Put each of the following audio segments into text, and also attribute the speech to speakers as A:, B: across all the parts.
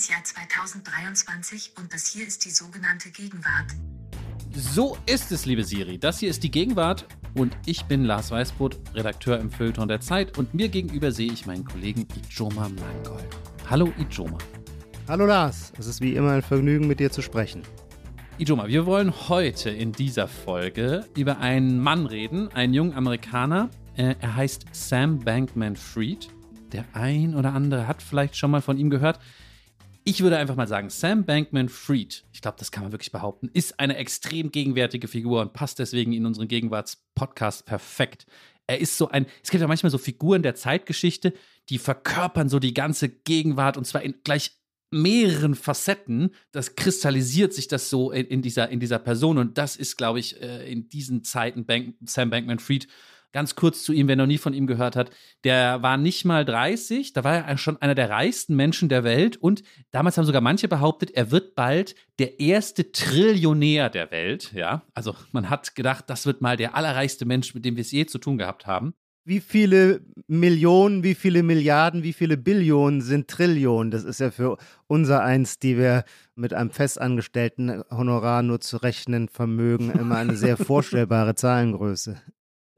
A: das Jahr 2023 und das hier ist die sogenannte Gegenwart.
B: So ist es, liebe Siri. Das hier ist die Gegenwart und ich bin Lars Weißbrot, Redakteur im Feuilleton der Zeit und mir gegenüber sehe ich meinen Kollegen Ijoma Mangold. Hallo Ijoma.
C: Hallo Lars, es ist wie immer ein Vergnügen mit dir zu sprechen.
B: Ijoma, wir wollen heute in dieser Folge über einen Mann reden, einen jungen Amerikaner. Äh, er heißt Sam Bankman Fried. Der ein oder andere hat vielleicht schon mal von ihm gehört. Ich würde einfach mal sagen, Sam Bankman Fried, ich glaube, das kann man wirklich behaupten, ist eine extrem gegenwärtige Figur und passt deswegen in unseren Gegenwartspodcast perfekt. Er ist so ein, es gibt ja manchmal so Figuren der Zeitgeschichte, die verkörpern so die ganze Gegenwart und zwar in gleich mehreren Facetten. Das kristallisiert sich das so in, in dieser, in dieser Person und das ist, glaube ich, äh, in diesen Zeiten Bank, Sam Bankman Fried Ganz kurz zu ihm, wer noch nie von ihm gehört hat. Der war nicht mal 30, da war er schon einer der reichsten Menschen der Welt und damals haben sogar manche behauptet, er wird bald der erste Trillionär der Welt. Ja, also man hat gedacht, das wird mal der allerreichste Mensch, mit dem wir es je zu tun gehabt haben.
C: Wie viele Millionen, wie viele Milliarden, wie viele Billionen sind Trillionen? Das ist ja für unser eins, die wir mit einem festangestellten Honorar nur zu rechnen vermögen, immer eine sehr vorstellbare Zahlengröße.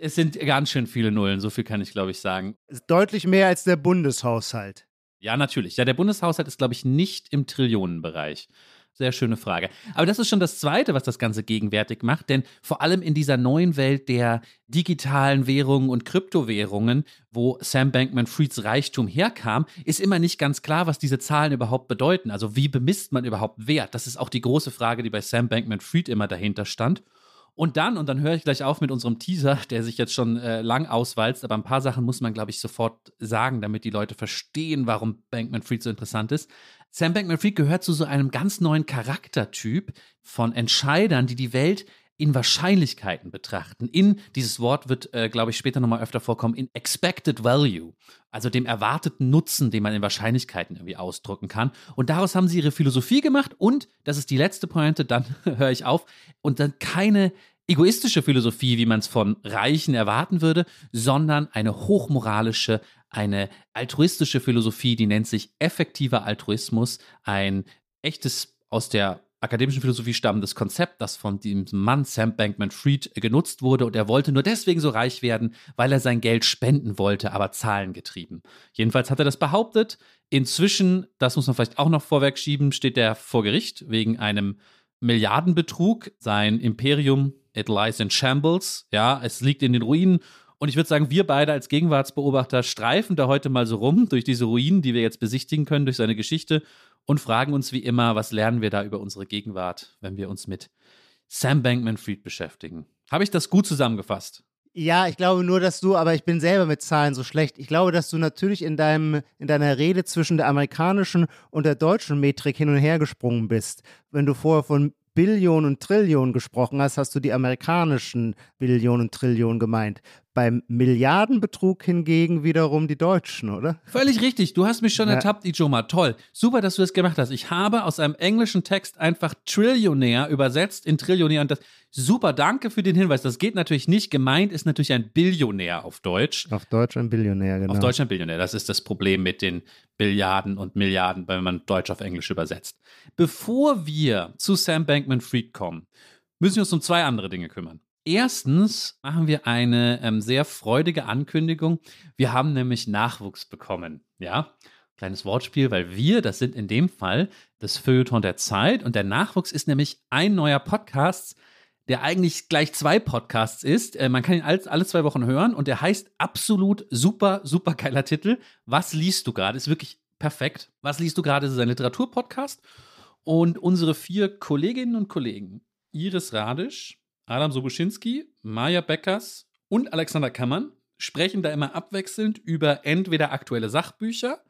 B: Es sind ganz schön viele Nullen, so viel kann ich, glaube ich, sagen.
C: Deutlich mehr als der Bundeshaushalt.
B: Ja, natürlich. Ja, der Bundeshaushalt ist, glaube ich, nicht im Trillionenbereich. Sehr schöne Frage. Aber das ist schon das Zweite, was das Ganze gegenwärtig macht, denn vor allem in dieser neuen Welt der digitalen Währungen und Kryptowährungen, wo Sam Bankman Frieds Reichtum herkam, ist immer nicht ganz klar, was diese Zahlen überhaupt bedeuten. Also wie bemisst man überhaupt Wert? Das ist auch die große Frage, die bei Sam Bankman Fried immer dahinter stand. Und dann, und dann höre ich gleich auf mit unserem Teaser, der sich jetzt schon äh, lang auswalzt, aber ein paar Sachen muss man, glaube ich, sofort sagen, damit die Leute verstehen, warum Bankman Fried so interessant ist. Sam Bankman Fried gehört zu so einem ganz neuen Charaktertyp von Entscheidern, die die Welt in Wahrscheinlichkeiten betrachten. In dieses Wort wird, äh, glaube ich, später nochmal öfter vorkommen, in Expected Value, also dem erwarteten Nutzen, den man in Wahrscheinlichkeiten irgendwie ausdrücken kann. Und daraus haben sie ihre Philosophie gemacht und, das ist die letzte Pointe, dann höre ich auf, und dann keine egoistische Philosophie, wie man es von Reichen erwarten würde, sondern eine hochmoralische, eine altruistische Philosophie, die nennt sich effektiver Altruismus, ein echtes aus der akademischen Philosophie stammendes Konzept, das von diesem Mann Sam Bankman Fried genutzt wurde und er wollte nur deswegen so reich werden, weil er sein Geld spenden wollte, aber zahlengetrieben. Jedenfalls hat er das behauptet. Inzwischen, das muss man vielleicht auch noch vorweg schieben, steht er vor Gericht wegen einem Milliardenbetrug. Sein Imperium, it lies in shambles. Ja, es liegt in den Ruinen und ich würde sagen, wir beide als Gegenwartsbeobachter streifen da heute mal so rum durch diese Ruinen, die wir jetzt besichtigen können, durch seine Geschichte und fragen uns wie immer, was lernen wir da über unsere Gegenwart, wenn wir uns mit Sam Bankman Fried beschäftigen. Habe ich das gut zusammengefasst?
C: Ja, ich glaube nur, dass du, aber ich bin selber mit Zahlen so schlecht. Ich glaube, dass du natürlich in deinem, in deiner Rede zwischen der amerikanischen und der deutschen Metrik hin und her gesprungen bist. Wenn du vorher von Billionen und Trillionen gesprochen hast, hast du die amerikanischen Billionen und Trillionen gemeint. Beim Milliardenbetrug hingegen wiederum die Deutschen, oder?
B: Völlig richtig. Du hast mich schon ja. ertappt, Ijoma. Toll. Super, dass du das gemacht hast. Ich habe aus einem englischen Text einfach Trillionär übersetzt in Trillionär und das. Super, danke für den Hinweis. Das geht natürlich nicht. Gemeint ist natürlich ein Billionär auf Deutsch.
C: Auf Deutsch ein Billionär, genau.
B: Auf Deutsch ein Billionär. Das ist das Problem mit den Billiarden und Milliarden, wenn man Deutsch auf Englisch übersetzt. Bevor wir zu Sam Bankman Fried kommen, müssen wir uns um zwei andere Dinge kümmern. Erstens machen wir eine ähm, sehr freudige Ankündigung. Wir haben nämlich Nachwuchs bekommen. Ja, kleines Wortspiel, weil wir, das sind in dem Fall das Feuilleton der Zeit und der Nachwuchs ist nämlich ein neuer Podcast, der eigentlich gleich zwei Podcasts ist. Äh, man kann ihn alle, alle zwei Wochen hören und der heißt absolut super, super geiler Titel. Was liest du gerade? Ist wirklich perfekt. Was liest du gerade? Ist ein Literaturpodcast. Und unsere vier Kolleginnen und Kollegen, Iris Radisch, Adam Sobuschinski, Maja Beckers und Alexander Kammern sprechen da immer abwechselnd über entweder aktuelle Sachbücher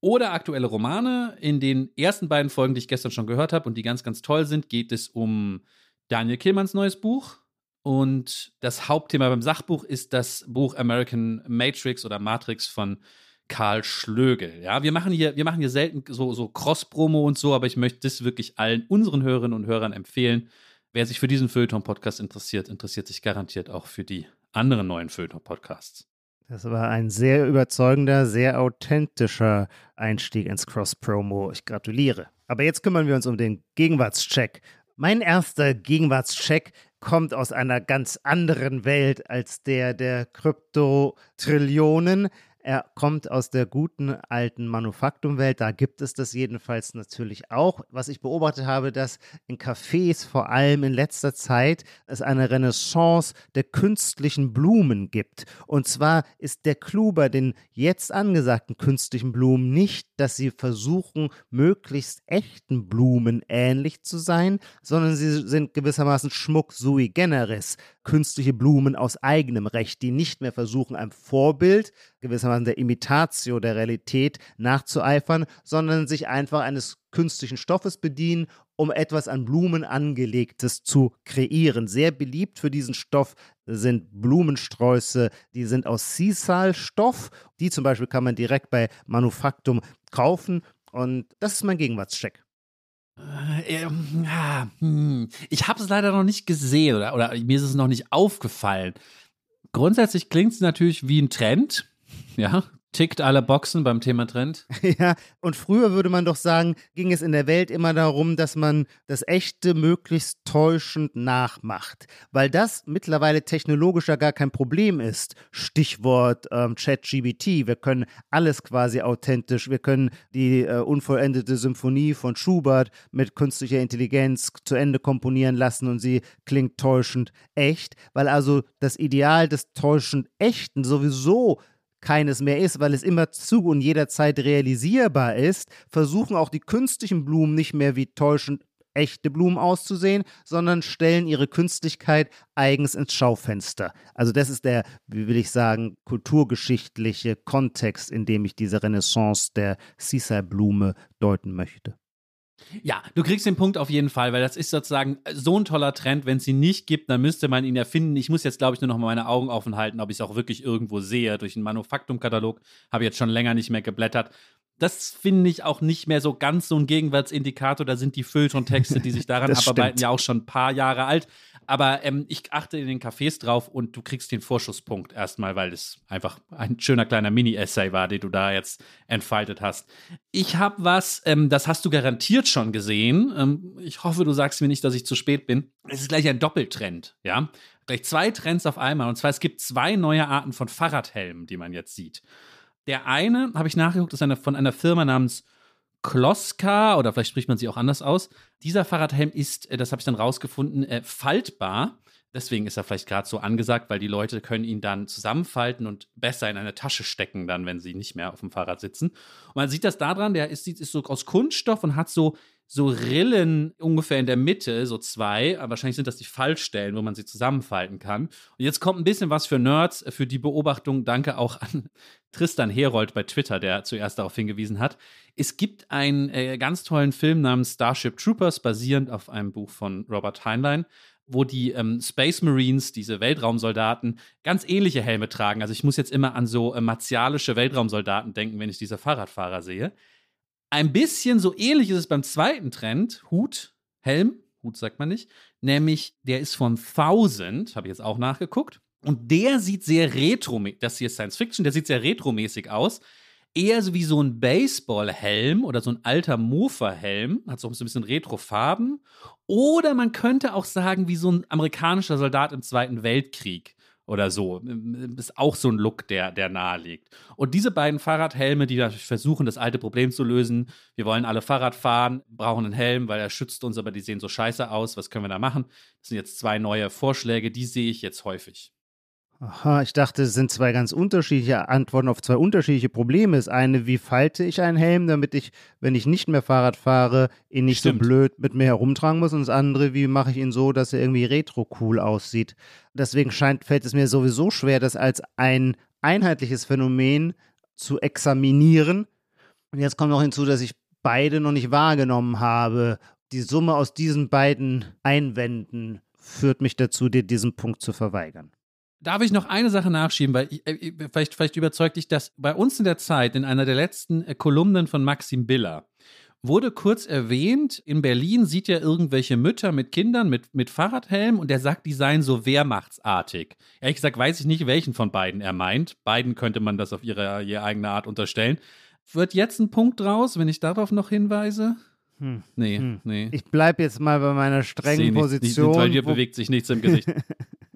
B: oder aktuelle Romane. In den ersten beiden Folgen, die ich gestern schon gehört habe und die ganz, ganz toll sind, geht es um Daniel Killmanns neues Buch. Und das Hauptthema beim Sachbuch ist das Buch American Matrix oder Matrix von Karl Schlögel. Ja, wir machen hier, wir machen hier selten so, so Cross-Promo und so, aber ich möchte das wirklich allen unseren Hörerinnen und Hörern empfehlen. Wer sich für diesen Feuilleton-Podcast interessiert, interessiert sich garantiert auch für die anderen neuen Feuilleton-Podcasts.
C: Das war ein sehr überzeugender, sehr authentischer Einstieg ins Cross-Promo. Ich gratuliere. Aber jetzt kümmern wir uns um den Gegenwartscheck. Mein erster Gegenwartscheck kommt aus einer ganz anderen Welt als der der Krypto-Trillionen. Er kommt aus der guten alten Manufaktumwelt, da gibt es das jedenfalls natürlich auch. Was ich beobachtet habe, dass in Cafés vor allem in letzter Zeit es eine Renaissance der künstlichen Blumen gibt. Und zwar ist der Clou bei den jetzt angesagten künstlichen Blumen nicht, dass sie versuchen, möglichst echten Blumen ähnlich zu sein, sondern sie sind gewissermaßen Schmuck sui generis, künstliche Blumen aus eigenem Recht, die nicht mehr versuchen, einem Vorbild, gewissermaßen der Imitatio der Realität nachzueifern, sondern sich einfach eines künstlichen Stoffes bedienen, um etwas an Blumen angelegtes zu kreieren. Sehr beliebt für diesen Stoff sind Blumensträuße, die sind aus Sisal-Stoff. Die zum Beispiel kann man direkt bei Manufaktum kaufen. Und das ist mein Gegenwartscheck.
B: Äh, ähm, hm. Ich habe es leider noch nicht gesehen oder, oder mir ist es noch nicht aufgefallen. Grundsätzlich klingt es natürlich wie ein Trend. Ja, tickt alle Boxen beim Thema Trend.
C: Ja, und früher würde man doch sagen, ging es in der Welt immer darum, dass man das Echte möglichst täuschend nachmacht, weil das mittlerweile technologisch ja gar kein Problem ist. Stichwort ähm, ChatGBT, wir können alles quasi authentisch, wir können die äh, unvollendete Symphonie von Schubert mit künstlicher Intelligenz zu Ende komponieren lassen und sie klingt täuschend echt, weil also das Ideal des täuschend Echten sowieso keines mehr ist, weil es immer zu und jederzeit realisierbar ist, versuchen auch die künstlichen Blumen nicht mehr wie täuschend echte Blumen auszusehen, sondern stellen ihre Künstlichkeit eigens ins Schaufenster. Also das ist der, wie will ich sagen, kulturgeschichtliche Kontext, in dem ich diese Renaissance der Sisa-Blume deuten möchte.
B: Ja, du kriegst den Punkt auf jeden Fall, weil das ist sozusagen so ein toller Trend. Wenn es ihn nicht gibt, dann müsste man ihn erfinden. Ich muss jetzt, glaube ich, nur noch mal meine Augen offen halten, ob ich es auch wirklich irgendwo sehe. Durch einen Manufaktumkatalog habe ich jetzt schon länger nicht mehr geblättert. Das finde ich auch nicht mehr so ganz so ein Gegenwartsindikator. Da sind die Feuilleton-Texte, die sich daran abarbeiten, ja auch schon ein paar Jahre alt. Aber ähm, ich achte in den Cafés drauf und du kriegst den Vorschusspunkt erstmal, weil es einfach ein schöner kleiner Mini-Essay war, den du da jetzt entfaltet hast. Ich habe was, ähm, das hast du garantiert schon gesehen. Ähm, ich hoffe, du sagst mir nicht, dass ich zu spät bin. Es ist gleich ein Doppeltrend, ja. Gleich zwei Trends auf einmal. Und zwar, es gibt zwei neue Arten von Fahrradhelmen, die man jetzt sieht. Der eine, habe ich nachgeguckt, ist eine, von einer Firma namens Kloska oder vielleicht spricht man sie auch anders aus. Dieser Fahrradhelm ist, äh, das habe ich dann rausgefunden, äh, faltbar. Deswegen ist er vielleicht gerade so angesagt, weil die Leute können ihn dann zusammenfalten und besser in eine Tasche stecken, dann, wenn sie nicht mehr auf dem Fahrrad sitzen. Und man sieht das daran, der ist, ist so aus Kunststoff und hat so so Rillen ungefähr in der Mitte, so zwei. Wahrscheinlich sind das die Fallstellen, wo man sie zusammenfalten kann. Und jetzt kommt ein bisschen was für Nerds, für die Beobachtung. Danke auch an Tristan Herold bei Twitter, der zuerst darauf hingewiesen hat. Es gibt einen äh, ganz tollen Film namens Starship Troopers, basierend auf einem Buch von Robert Heinlein wo die ähm, Space Marines, diese Weltraumsoldaten, ganz ähnliche Helme tragen. Also ich muss jetzt immer an so äh, martialische Weltraumsoldaten denken, wenn ich diese Fahrradfahrer sehe. Ein bisschen so ähnlich ist es beim zweiten Trend, Hut, Helm, Hut sagt man nicht, nämlich der ist von Thousand, habe ich jetzt auch nachgeguckt. Und der sieht sehr retro, das hier ist Science Fiction, der sieht sehr retromäßig aus. Eher so wie so ein Baseballhelm oder so ein alter Mofa-Helm, hat so ein bisschen Retro-Farben. Oder man könnte auch sagen, wie so ein amerikanischer Soldat im Zweiten Weltkrieg oder so. Ist auch so ein Look, der, der nahe liegt. Und diese beiden Fahrradhelme, die versuchen, das alte Problem zu lösen. Wir wollen alle Fahrrad fahren, brauchen einen Helm, weil er schützt uns, aber die sehen so scheiße aus. Was können wir da machen? Das sind jetzt zwei neue Vorschläge, die sehe ich jetzt häufig.
C: Aha, ich dachte, es sind zwei ganz unterschiedliche Antworten auf zwei unterschiedliche Probleme. Das eine, wie falte ich einen Helm, damit ich, wenn ich nicht mehr Fahrrad fahre, ihn nicht Stimmt. so blöd mit mir herumtragen muss. Und das andere, wie mache ich ihn so, dass er irgendwie retro-cool aussieht. Deswegen scheint, fällt es mir sowieso schwer, das als ein einheitliches Phänomen zu examinieren. Und jetzt kommt noch hinzu, dass ich beide noch nicht wahrgenommen habe. Die Summe aus diesen beiden Einwänden führt mich dazu, dir diesen Punkt zu verweigern.
B: Darf ich noch eine Sache nachschieben, weil ich, äh, vielleicht, vielleicht überzeugt dich das bei uns in der Zeit, in einer der letzten äh, Kolumnen von Maxim Biller, wurde kurz erwähnt, in Berlin sieht er irgendwelche Mütter mit Kindern mit, mit Fahrradhelm und er sagt, die seien so wehrmachtsartig. Ehrlich gesagt weiß ich nicht, welchen von beiden er meint. Beiden könnte man das auf ihre, ihre eigene Art unterstellen. Wird jetzt ein Punkt draus, wenn ich darauf noch hinweise?
C: Hm.
B: Nee,
C: Hm.
B: nee.
C: Ich bleibe jetzt mal bei meiner strengen
B: Seh nichts.
C: Position.
B: Bei dir bewegt sich nichts im Gesicht.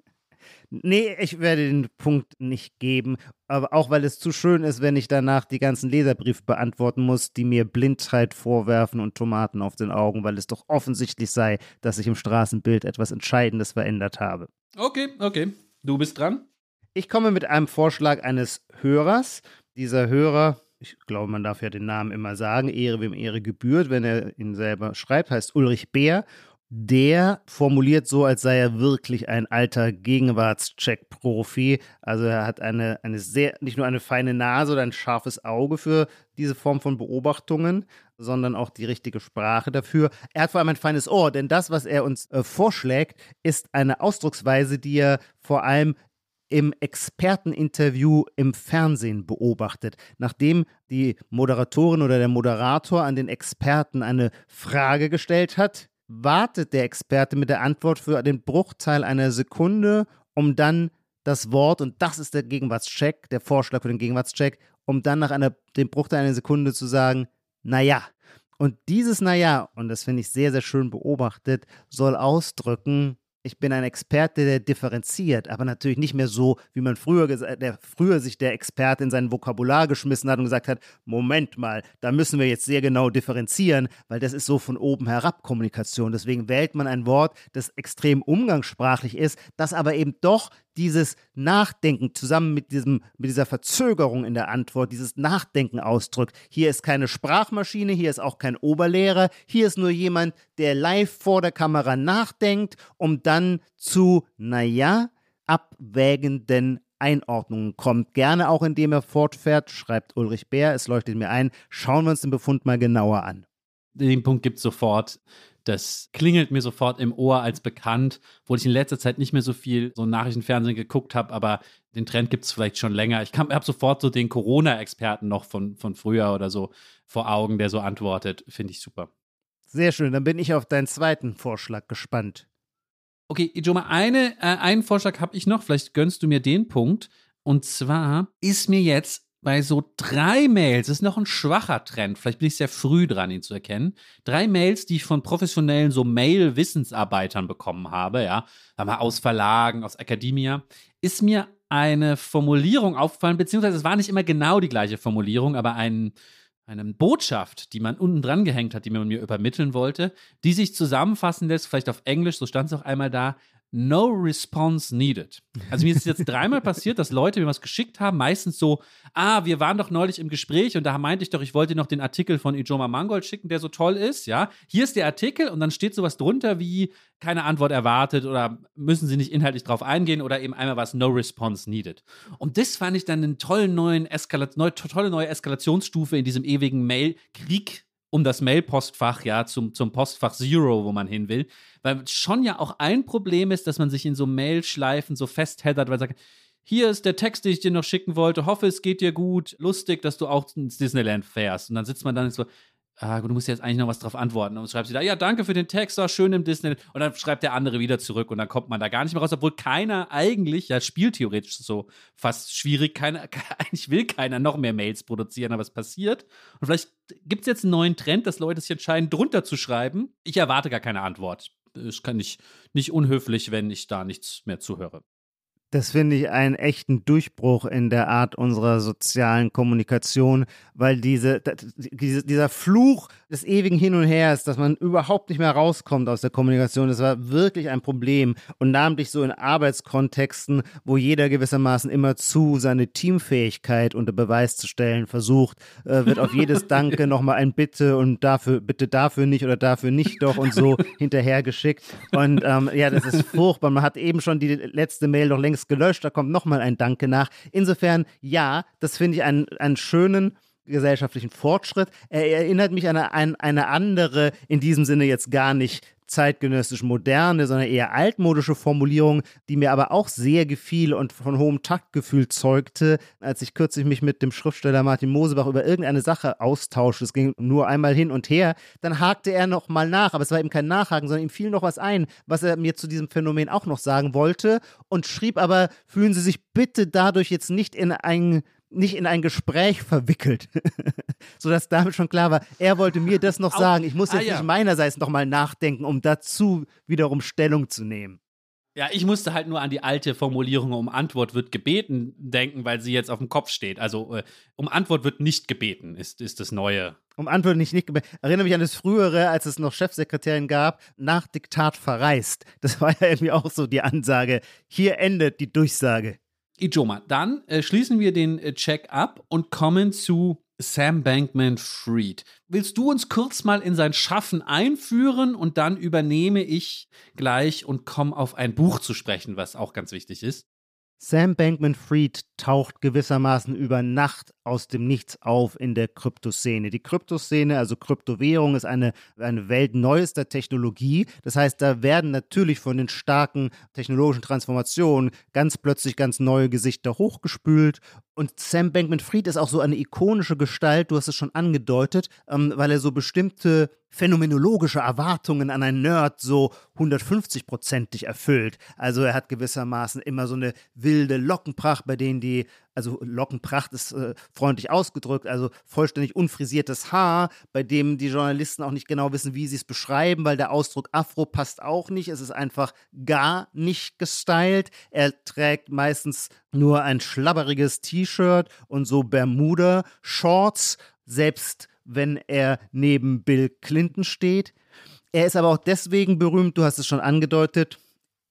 C: Nee, ich werde den Punkt nicht geben, aber auch weil es zu schön ist, wenn ich danach die ganzen Leserbriefe beantworten muss, die mir Blindheit vorwerfen und Tomaten auf den Augen, weil es doch offensichtlich sei, dass ich im Straßenbild etwas Entscheidendes verändert habe.
B: Okay, okay. Du bist dran.
C: Ich komme mit einem Vorschlag eines Hörers. Dieser Hörer, ich glaube, man darf ja den Namen immer sagen, Ehre wem Ehre gebührt, wenn er ihn selber schreibt, heißt Ulrich Beer. Der formuliert so, als sei er wirklich ein alter Gegenwartscheck-Profi. Also er hat eine, eine sehr, nicht nur eine feine Nase oder ein scharfes Auge für diese Form von Beobachtungen, sondern auch die richtige Sprache dafür. Er hat vor allem ein feines Ohr, denn das, was er uns äh, vorschlägt, ist eine Ausdrucksweise, die er vor allem im Experteninterview im Fernsehen beobachtet. Nachdem die Moderatorin oder der Moderator an den Experten eine Frage gestellt hat, wartet der Experte mit der Antwort für den Bruchteil einer Sekunde, um dann das Wort, und das ist der Gegenwartscheck, der Vorschlag für den Gegenwartscheck, um dann nach einer, dem Bruchteil einer Sekunde zu sagen, naja. Und dieses Naja, und das finde ich sehr, sehr schön beobachtet, soll ausdrücken, ich bin ein Experte, der differenziert, aber natürlich nicht mehr so, wie man früher gesagt, der früher sich der Experte in sein Vokabular geschmissen hat und gesagt hat, Moment mal, da müssen wir jetzt sehr genau differenzieren, weil das ist so von oben herab Kommunikation. Deswegen wählt man ein Wort, das extrem umgangssprachlich ist, das aber eben doch dieses Nachdenken zusammen mit, diesem, mit dieser Verzögerung in der Antwort, dieses Nachdenken ausdrückt. Hier ist keine Sprachmaschine, hier ist auch kein Oberlehrer, hier ist nur jemand, der live vor der Kamera nachdenkt, um dann zu, naja, abwägenden Einordnungen kommt. Gerne auch indem er fortfährt, schreibt Ulrich Bär, es leuchtet mir ein. Schauen wir uns den Befund mal genauer an.
B: Den Punkt gibt es sofort. Das klingelt mir sofort im Ohr als bekannt, wo ich in letzter Zeit nicht mehr so viel so Nachrichtenfernsehen geguckt habe, aber den Trend gibt es vielleicht schon länger. Ich habe sofort so den Corona-Experten noch von, von früher oder so vor Augen, der so antwortet. Finde ich super.
C: Sehr schön, dann bin ich auf deinen zweiten Vorschlag gespannt.
B: Okay, Ijoma, eine, äh, einen Vorschlag habe ich noch, vielleicht gönnst du mir den Punkt. Und zwar ist mir jetzt bei so drei Mails, das ist noch ein schwacher Trend, vielleicht bin ich sehr früh dran, ihn zu erkennen. Drei Mails, die ich von professionellen so Mail-Wissensarbeitern bekommen habe, ja, mal aus Verlagen, aus Academia, ist mir eine Formulierung aufgefallen, beziehungsweise es war nicht immer genau die gleiche Formulierung, aber ein, eine Botschaft, die man unten dran gehängt hat, die man mir übermitteln wollte, die sich zusammenfassen lässt, vielleicht auf Englisch, so stand es auch einmal da, No response needed. Also mir ist jetzt dreimal passiert, dass Leute mir was geschickt haben, meistens so, ah, wir waren doch neulich im Gespräch und da meinte ich doch, ich wollte noch den Artikel von Ijoma Mangold schicken, der so toll ist, ja. Hier ist der Artikel und dann steht sowas drunter wie keine Antwort erwartet oder müssen sie nicht inhaltlich drauf eingehen oder eben einmal was No response needed. Und das fand ich dann Eskala neu, tolle neue Eskalationsstufe in diesem ewigen Mail-Krieg um das Mail-Postfach, ja, zum, zum Postfach Zero, wo man hin will. Weil schon ja auch ein Problem ist, dass man sich in so Mail-Schleifen so festheddert, weil man sagt, hier ist der Text, den ich dir noch schicken wollte, hoffe, es geht dir gut, lustig, dass du auch ins Disneyland fährst. Und dann sitzt man dann so, ah, du musst jetzt eigentlich noch was drauf antworten. Und schreibst du da, ja, danke für den Text, war schön im Disneyland. Und dann schreibt der andere wieder zurück und dann kommt man da gar nicht mehr raus, obwohl keiner eigentlich, ja, spieltheoretisch so fast schwierig, keiner, eigentlich will keiner noch mehr Mails produzieren, aber es passiert. Und vielleicht gibt es jetzt einen neuen Trend, dass Leute sich entscheiden, drunter zu schreiben. Ich erwarte gar keine Antwort. Es kann nicht, nicht unhöflich, wenn ich da nichts mehr zuhöre.
C: Das finde ich einen echten Durchbruch in der Art unserer sozialen Kommunikation, weil diese, diese, dieser Fluch des ewigen Hin und Hers, dass man überhaupt nicht mehr rauskommt aus der Kommunikation, das war wirklich ein Problem. Und namentlich so in Arbeitskontexten, wo jeder gewissermaßen immer zu seine Teamfähigkeit unter Beweis zu stellen versucht, äh, wird auf jedes Danke nochmal ein Bitte und dafür, bitte dafür nicht oder dafür nicht doch und so hinterhergeschickt. Und ähm, ja, das ist furchtbar. Man hat eben schon die letzte Mail noch längst gelöscht, da kommt nochmal ein Danke nach. Insofern, ja, das finde ich einen, einen schönen gesellschaftlichen Fortschritt. Er erinnert mich an eine, an eine andere, in diesem Sinne jetzt gar nicht zeitgenössisch moderne, sondern eher altmodische Formulierung, die mir aber auch sehr gefiel und von hohem Taktgefühl zeugte, als ich kürzlich mich mit dem Schriftsteller Martin Mosebach über irgendeine Sache austauschte. Es ging nur einmal hin und her. Dann hakte er noch mal nach, aber es war eben kein Nachhaken, sondern ihm fiel noch was ein, was er mir zu diesem Phänomen auch noch sagen wollte und schrieb aber, fühlen Sie sich bitte dadurch jetzt nicht in ein nicht in ein Gespräch verwickelt, sodass damit schon klar war, er wollte mir das noch sagen. Ich muss jetzt ah, ja. nicht meinerseits noch mal nachdenken, um dazu wiederum Stellung zu nehmen.
B: Ja, ich musste halt nur an die alte Formulierung um Antwort wird gebeten denken, weil sie jetzt auf dem Kopf steht. Also äh, um Antwort wird nicht gebeten, ist, ist das Neue.
C: Um Antwort nicht, nicht gebeten. Erinnere mich an das frühere, als es noch Chefsekretärin gab, nach Diktat verreist. Das war ja irgendwie auch so die Ansage. Hier endet die Durchsage.
B: Ijoma, dann äh, schließen wir den äh, Check ab und kommen zu Sam Bankman Fried. Willst du uns kurz mal in sein Schaffen einführen und dann übernehme ich gleich und komme auf ein Buch zu sprechen, was auch ganz wichtig ist?
C: Sam Bankman Fried taucht gewissermaßen über Nacht aus dem Nichts auf in der Kryptoszene. Die Kryptoszene, also Kryptowährung, ist eine, eine Welt neuester Technologie. Das heißt, da werden natürlich von den starken technologischen Transformationen ganz plötzlich ganz neue Gesichter hochgespült. Und Sam Bankman Fried ist auch so eine ikonische Gestalt, du hast es schon angedeutet, ähm, weil er so bestimmte phänomenologische Erwartungen an einen Nerd so 150-prozentig erfüllt. Also er hat gewissermaßen immer so eine wilde Lockenpracht, bei denen die also Lockenpracht ist äh, freundlich ausgedrückt, also vollständig unfrisiertes Haar, bei dem die Journalisten auch nicht genau wissen, wie sie es beschreiben, weil der Ausdruck Afro passt auch nicht. Es ist einfach gar nicht gestylt. Er trägt meistens nur ein schlabberiges T-Shirt und so Bermuda-Shorts, selbst wenn er neben Bill Clinton steht. Er ist aber auch deswegen berühmt, du hast es schon angedeutet,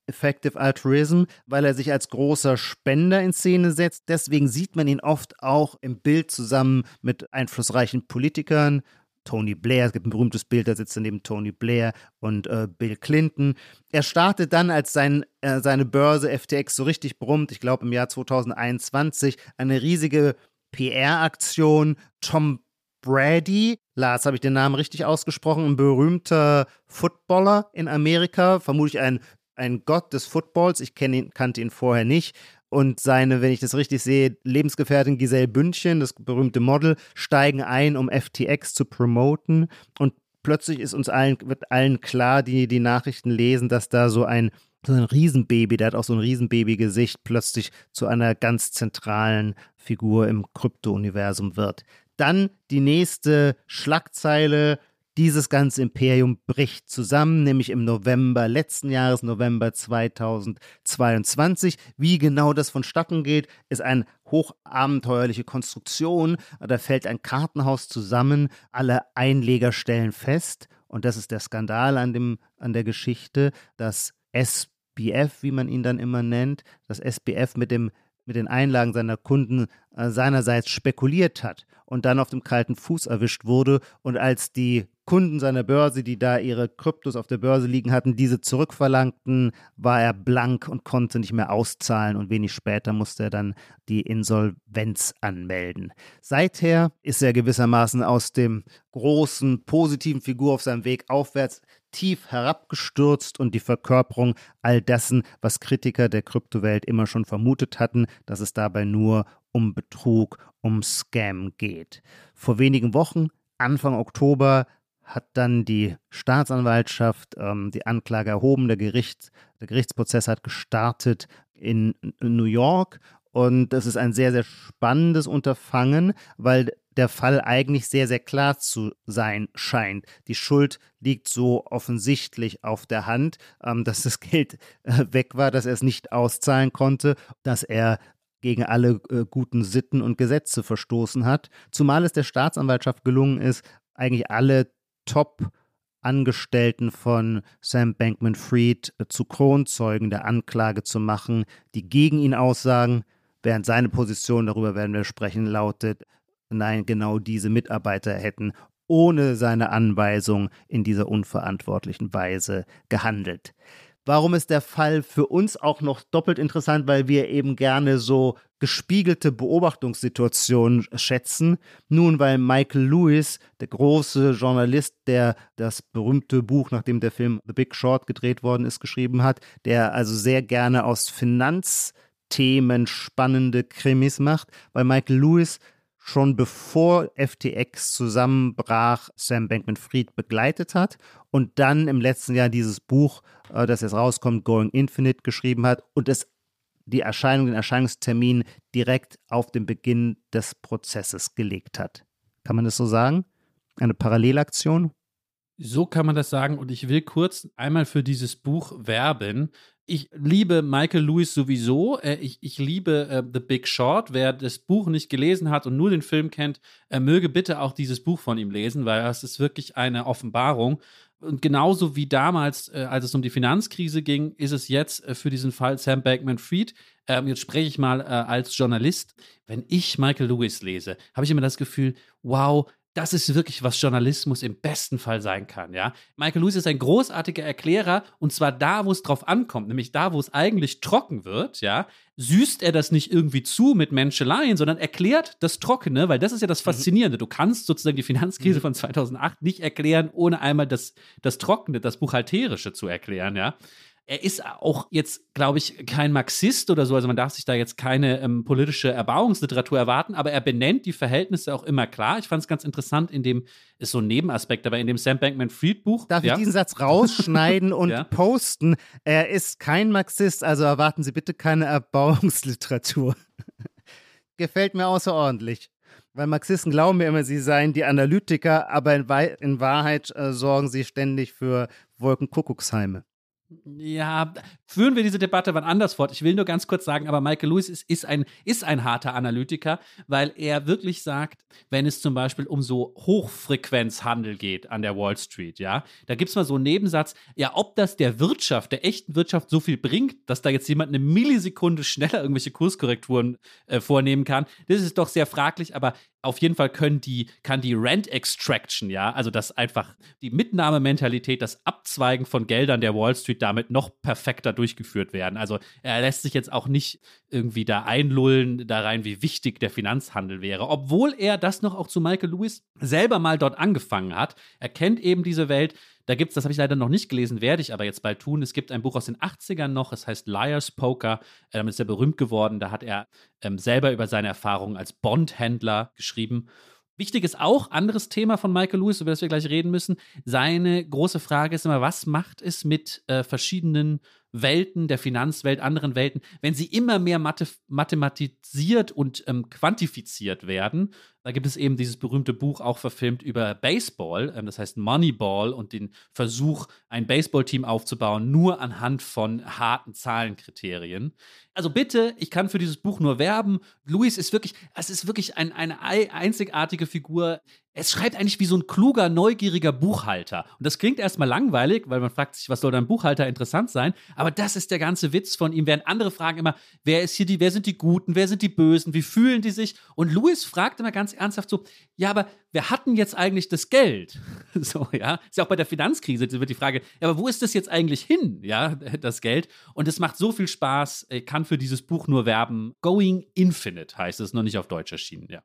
C: Effective Altruism, weil er sich als großer Spender in Szene setzt. Deswegen sieht man ihn oft auch im Bild zusammen mit einflussreichen Politikern. Tony Blair, es gibt ein berühmtes Bild, da sitzt er neben Tony Blair und äh, Bill Clinton. Er startet dann, als sein, äh, seine Börse FTX so richtig brummt, ich glaube im Jahr 2021, eine riesige PR-Aktion. Tom Brady, Lars, habe ich den Namen richtig ausgesprochen, ein berühmter Footballer in Amerika, vermutlich ein ein Gott des Footballs. Ich ihn, kannte ihn vorher nicht. Und seine, wenn ich das richtig sehe, Lebensgefährtin Giselle Bündchen, das berühmte Model, steigen ein, um FTX zu promoten. Und plötzlich ist uns allen, wird allen klar, die die Nachrichten lesen, dass da so ein so ein Riesenbaby, der hat auch so ein Riesenbaby-Gesicht, plötzlich zu einer ganz zentralen Figur im Krypto-Universum wird. Dann die nächste Schlagzeile, dieses ganze Imperium bricht zusammen, nämlich im November letzten Jahres, November 2022. Wie genau das vonstatten geht, ist eine hochabenteuerliche Konstruktion. Da fällt ein Kartenhaus zusammen, alle Einleger stellen fest, und das ist der Skandal an, dem, an der Geschichte, dass SBF, wie man ihn dann immer nennt, dass SBF mit dem mit den Einlagen seiner Kunden äh, seinerseits spekuliert hat und dann auf dem kalten Fuß erwischt wurde und als die Kunden seiner Börse, die da ihre Kryptos auf der Börse liegen hatten, diese zurückverlangten, war er blank und konnte nicht mehr auszahlen und wenig später musste er dann die Insolvenz anmelden. Seither ist er gewissermaßen aus dem großen positiven Figur auf seinem Weg aufwärts tief herabgestürzt und die Verkörperung all dessen, was Kritiker der Kryptowelt immer schon vermutet hatten, dass es dabei nur um Betrug, um Scam geht. Vor wenigen Wochen, Anfang Oktober, hat dann die Staatsanwaltschaft ähm, die Anklage erhoben. Der, Gericht, der Gerichtsprozess hat gestartet in New York und das ist ein sehr, sehr spannendes Unterfangen, weil der Fall eigentlich sehr, sehr klar zu sein scheint. Die Schuld liegt so offensichtlich auf der Hand, ähm, dass das Geld äh, weg war, dass er es nicht auszahlen konnte, dass er gegen alle äh, guten Sitten und Gesetze verstoßen hat. Zumal es der Staatsanwaltschaft gelungen ist, eigentlich alle Top-Angestellten von Sam Bankman Fried äh, zu Kronzeugen der Anklage zu machen, die gegen ihn aussagen, während seine Position, darüber werden wir sprechen, lautet, nein, genau diese Mitarbeiter hätten ohne seine Anweisung in dieser unverantwortlichen Weise gehandelt. Warum ist der Fall für uns auch noch doppelt interessant? Weil wir eben gerne so gespiegelte Beobachtungssituation schätzen. Nun, weil Michael Lewis, der große Journalist, der das berühmte Buch, nachdem der Film The Big Short gedreht worden ist, geschrieben hat, der also sehr gerne aus Finanzthemen spannende Krimis macht, weil Michael Lewis schon bevor FTX zusammenbrach, Sam Bankman-Fried begleitet hat und dann im letzten Jahr dieses Buch, äh, das jetzt rauskommt, Going Infinite, geschrieben hat und es die Erscheinung, den Erscheinungstermin direkt auf den Beginn des Prozesses gelegt hat. Kann man das so sagen? Eine Parallelaktion?
B: So kann man das sagen. Und ich will kurz einmal für dieses Buch werben. Ich liebe Michael Lewis sowieso. Äh, ich, ich liebe uh, The Big Short. Wer das Buch nicht gelesen hat und nur den Film kennt, er möge bitte auch dieses Buch von ihm lesen, weil es ist wirklich eine Offenbarung. Und genauso wie damals, äh, als es um die Finanzkrise ging, ist es jetzt äh, für diesen Fall Sam Bankman-Fried. Ähm, jetzt spreche ich mal äh, als Journalist. Wenn ich Michael Lewis lese, habe ich immer das Gefühl, wow, das ist wirklich, was Journalismus im besten Fall sein kann, ja. Michael Lewis ist ein großartiger Erklärer und zwar da, wo es drauf ankommt, nämlich da, wo es eigentlich trocken wird, ja, süßt er das nicht irgendwie zu mit Menscheleien, sondern erklärt das Trockene, weil das ist ja das mhm. Faszinierende. Du kannst sozusagen die Finanzkrise mhm. von 2008 nicht erklären, ohne einmal das, das Trockene, das Buchhalterische zu erklären, ja. Er ist auch jetzt, glaube ich, kein Marxist oder so, also man darf sich da jetzt keine ähm, politische Erbauungsliteratur erwarten, aber er benennt die Verhältnisse auch immer klar. Ich fand es ganz interessant, in dem, ist so ein Nebenaspekt, aber in dem Sam Bankman-Fried Buch.
C: Darf ja? ich diesen Satz rausschneiden und ja? posten? Er ist kein Marxist, also erwarten Sie bitte keine Erbauungsliteratur. Gefällt mir außerordentlich. Weil Marxisten glauben mir immer, sie seien die Analytiker, aber in, in Wahrheit äh, sorgen sie ständig für Wolkenkuckucksheime.
B: Ja, führen wir diese Debatte wann anders fort. Ich will nur ganz kurz sagen, aber Michael Lewis ist, ist, ein, ist ein harter Analytiker, weil er wirklich sagt, wenn es zum Beispiel um so Hochfrequenzhandel geht an der Wall Street, ja, da gibt es mal so einen Nebensatz, ja, ob das der Wirtschaft, der echten Wirtschaft so viel bringt, dass da jetzt jemand eine Millisekunde schneller irgendwelche Kurskorrekturen äh, vornehmen kann, das ist doch sehr fraglich, aber auf jeden Fall können die, kann die Rent Extraction, ja, also das einfach die Mitnahmementalität, das Abzweigen von Geldern der Wall Street damit noch perfekter durchgeführt werden. Also er lässt sich jetzt auch nicht irgendwie da einlullen, da rein, wie wichtig der Finanzhandel wäre, obwohl er das noch auch zu Michael Lewis selber mal dort angefangen hat. Er kennt eben diese Welt, da gibt es, das habe ich leider noch nicht gelesen, werde ich aber jetzt bald tun. Es gibt ein Buch aus den 80ern noch, es heißt Liar's Poker. Äh, damit ist er berühmt geworden. Da hat er ähm, selber über seine Erfahrungen als Bondhändler geschrieben. Wichtig ist auch, anderes Thema von Michael Lewis, über das wir gleich reden müssen. Seine große Frage ist immer, was macht es mit äh, verschiedenen Welten, der Finanzwelt, anderen Welten, wenn sie immer mehr mathematisiert und ähm, quantifiziert werden. Da gibt es eben dieses berühmte Buch auch verfilmt über Baseball, ähm, das heißt Moneyball und den Versuch, ein Baseballteam aufzubauen, nur anhand von harten Zahlenkriterien. Also bitte, ich kann für dieses Buch nur werben. Louis ist wirklich, es ist wirklich ein, eine einzigartige Figur es schreibt eigentlich wie so ein kluger, neugieriger Buchhalter. Und das klingt erstmal langweilig, weil man fragt sich, was soll ein Buchhalter interessant sein? Aber das ist der ganze Witz von ihm. Während andere fragen immer, wer ist hier die, wer sind die Guten, wer sind die Bösen, wie fühlen die sich? Und Louis fragt immer ganz ernsthaft so, ja, aber wer hat denn jetzt eigentlich das Geld? so, ja. Ist ja auch bei der Finanzkrise wird die Frage, ja, aber wo ist das jetzt eigentlich hin, ja, das Geld? Und es macht so viel Spaß, ich kann für dieses Buch nur werben. Going Infinite heißt es, noch nicht auf Deutsch erschienen, ja.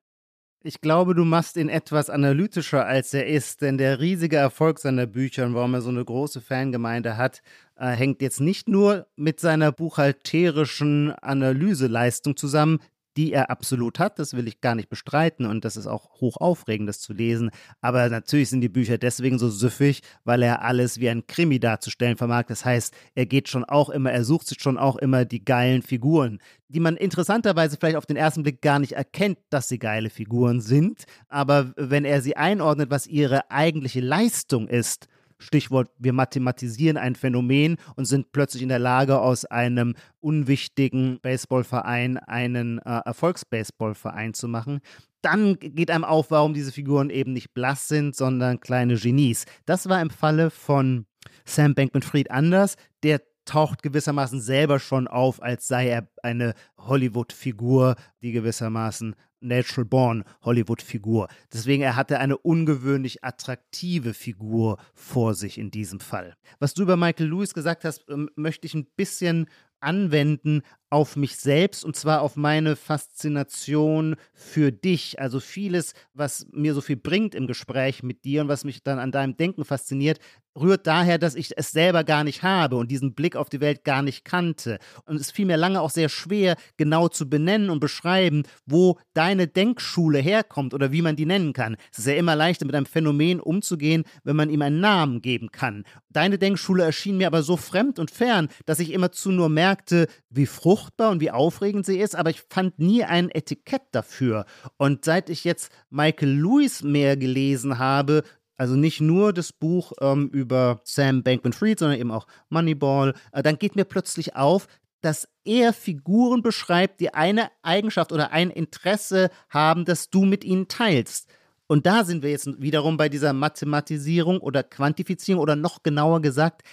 C: Ich glaube, du machst ihn etwas analytischer, als er ist, denn der riesige Erfolg seiner Bücher und warum er so eine große Fangemeinde hat, äh, hängt jetzt nicht nur mit seiner buchhalterischen Analyseleistung zusammen, die er absolut hat. Das will ich gar nicht bestreiten und das ist auch hoch aufregend, das zu lesen. Aber natürlich sind die Bücher deswegen so süffig, weil er alles wie ein Krimi darzustellen vermag. Das heißt, er geht schon auch immer, er sucht sich schon auch immer die geilen Figuren, die man interessanterweise vielleicht auf den ersten Blick gar nicht erkennt, dass sie geile Figuren sind. Aber wenn er sie einordnet, was ihre eigentliche Leistung ist, Stichwort, wir mathematisieren ein Phänomen und sind plötzlich in der Lage, aus einem unwichtigen Baseballverein einen äh, Erfolgsbaseballverein zu machen. Dann geht einem auf, warum diese Figuren eben nicht blass sind, sondern kleine Genies. Das war im Falle von Sam Bankman-Fried anders. Der taucht gewissermaßen selber schon auf, als sei er eine Hollywood-Figur, die gewissermaßen Natural Born Hollywood-Figur. Deswegen er hatte eine ungewöhnlich attraktive Figur vor sich in diesem Fall. Was du über Michael Lewis gesagt hast, ähm, möchte ich ein bisschen anwenden auf mich selbst und zwar auf meine Faszination für dich. Also vieles, was mir so viel bringt im Gespräch mit dir und was mich dann an deinem Denken fasziniert, rührt daher, dass ich es selber gar nicht habe und diesen Blick auf die Welt gar nicht kannte. Und es fiel mir lange auch sehr schwer, genau zu benennen und beschreiben, wo deine Denkschule herkommt oder wie man die nennen kann. Es ist ja immer leichter, mit einem Phänomen umzugehen, wenn man ihm einen Namen geben kann. Deine Denkschule erschien mir aber so fremd und fern, dass ich immerzu nur merkte, wie fruchtbar und wie aufregend sie ist, aber ich fand nie ein Etikett dafür. Und seit ich jetzt Michael Lewis mehr gelesen habe, also nicht nur das Buch ähm, über Sam Bankman-Fried, sondern eben auch Moneyball, äh, dann geht mir plötzlich auf, dass er Figuren beschreibt, die eine Eigenschaft oder ein Interesse haben, das du mit ihnen teilst. Und da sind wir jetzt wiederum bei dieser Mathematisierung oder Quantifizierung oder noch genauer gesagt,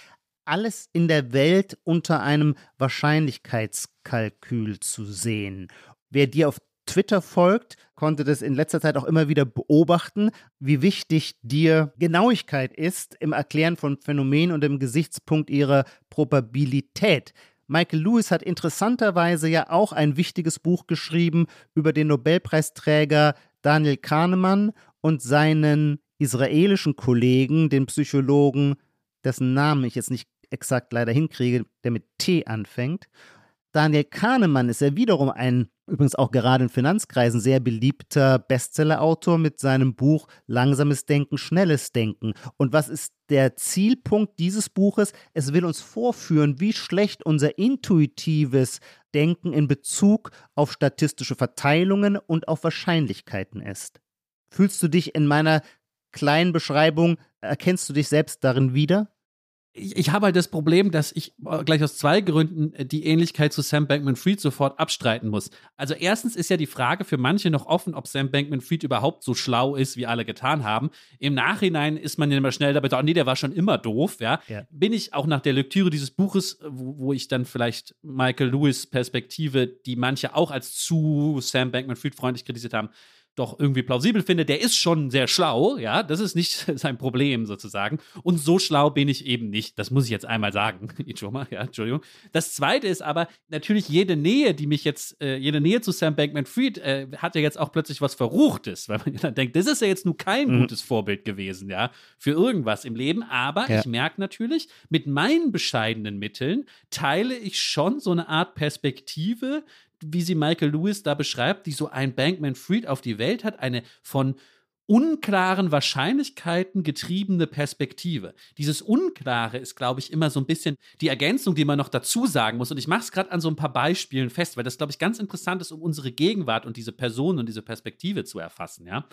C: alles in der Welt unter einem Wahrscheinlichkeitskalkül zu sehen. Wer dir auf Twitter folgt, konnte das in letzter Zeit auch immer wieder beobachten, wie wichtig dir Genauigkeit ist im Erklären von Phänomenen und im Gesichtspunkt ihrer Probabilität. Michael Lewis hat interessanterweise ja auch ein wichtiges Buch geschrieben über den Nobelpreisträger Daniel Kahnemann und seinen israelischen Kollegen, den Psychologen, dessen Namen ich jetzt nicht exakt leider hinkriege, der mit T anfängt. Daniel Kahnemann ist ja wiederum ein, übrigens auch gerade in Finanzkreisen sehr beliebter Bestsellerautor mit seinem Buch Langsames Denken, Schnelles Denken. Und was ist der Zielpunkt dieses Buches? Es will uns vorführen, wie schlecht unser intuitives Denken in Bezug auf statistische Verteilungen und auf Wahrscheinlichkeiten ist. Fühlst du dich in meiner kleinen Beschreibung, erkennst du dich selbst darin wieder?
B: Ich, ich habe halt das Problem, dass ich äh, gleich aus zwei Gründen äh, die Ähnlichkeit zu Sam Bankman-Fried sofort abstreiten muss. Also erstens ist ja die Frage für manche noch offen, ob Sam Bankman-Fried überhaupt so schlau ist, wie alle getan haben. Im Nachhinein ist man ja immer schnell dabei, oh nee, der war schon immer doof, ja. ja. Bin ich auch nach der Lektüre dieses Buches, wo, wo ich dann vielleicht Michael Lewis Perspektive, die manche auch als zu Sam Bankman-Fried freundlich kritisiert haben, doch irgendwie plausibel finde, der ist schon sehr schlau, ja, das ist nicht sein Problem sozusagen. Und so schlau bin ich eben nicht. Das muss ich jetzt einmal sagen. ja, Entschuldigung. Das zweite ist aber natürlich jede Nähe, die mich jetzt, äh, jede Nähe zu Sam Bankman Fried äh, hat ja jetzt auch plötzlich was Verruchtes, weil man dann denkt, das ist ja jetzt nur kein mhm. gutes Vorbild gewesen, ja, für irgendwas im Leben. Aber ja. ich merke natürlich, mit meinen bescheidenen Mitteln teile ich schon so eine Art Perspektive, wie sie Michael Lewis da beschreibt, die so ein Bankman Fried auf die Welt hat, eine von unklaren Wahrscheinlichkeiten getriebene Perspektive. Dieses Unklare ist, glaube ich, immer so ein bisschen die Ergänzung, die man noch dazu sagen muss. Und ich mache es gerade an so ein paar Beispielen fest, weil das, glaube ich, ganz interessant ist, um unsere Gegenwart und diese Person und diese Perspektive zu erfassen, ja.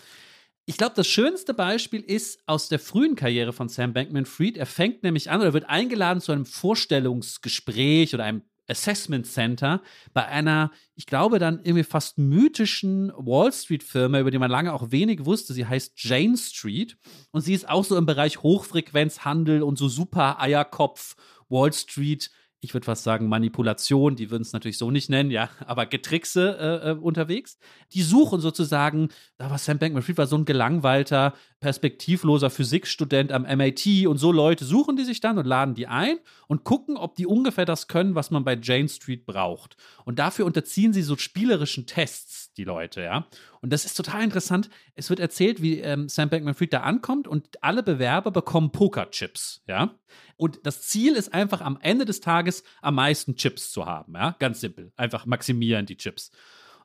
B: Ich glaube, das schönste Beispiel ist aus der frühen Karriere von Sam Bankman Fried. Er fängt nämlich an oder wird eingeladen zu einem Vorstellungsgespräch oder einem Assessment Center bei einer, ich glaube, dann irgendwie fast mythischen Wall Street Firma, über die man lange auch wenig wusste. Sie heißt Jane Street und sie ist auch so im Bereich Hochfrequenzhandel und so super Eierkopf Wall Street ich würde fast sagen, Manipulation, die würden es natürlich so nicht nennen, ja, aber Getrickse äh, äh, unterwegs. Die suchen sozusagen, da war Sam Bankman-Fried war so ein gelangweilter, perspektivloser Physikstudent am MIT und so Leute suchen die sich dann und laden die ein und gucken, ob die ungefähr das können, was man bei Jane Street braucht. Und dafür unterziehen sie so spielerischen Tests, die Leute, ja. Und das ist total interessant. Es wird erzählt, wie ähm, Sam Bankman-Fried da ankommt und alle Bewerber bekommen Pokerchips, ja. Und das Ziel ist einfach am Ende des Tages am meisten Chips zu haben, ja. Ganz simpel. Einfach maximieren die Chips.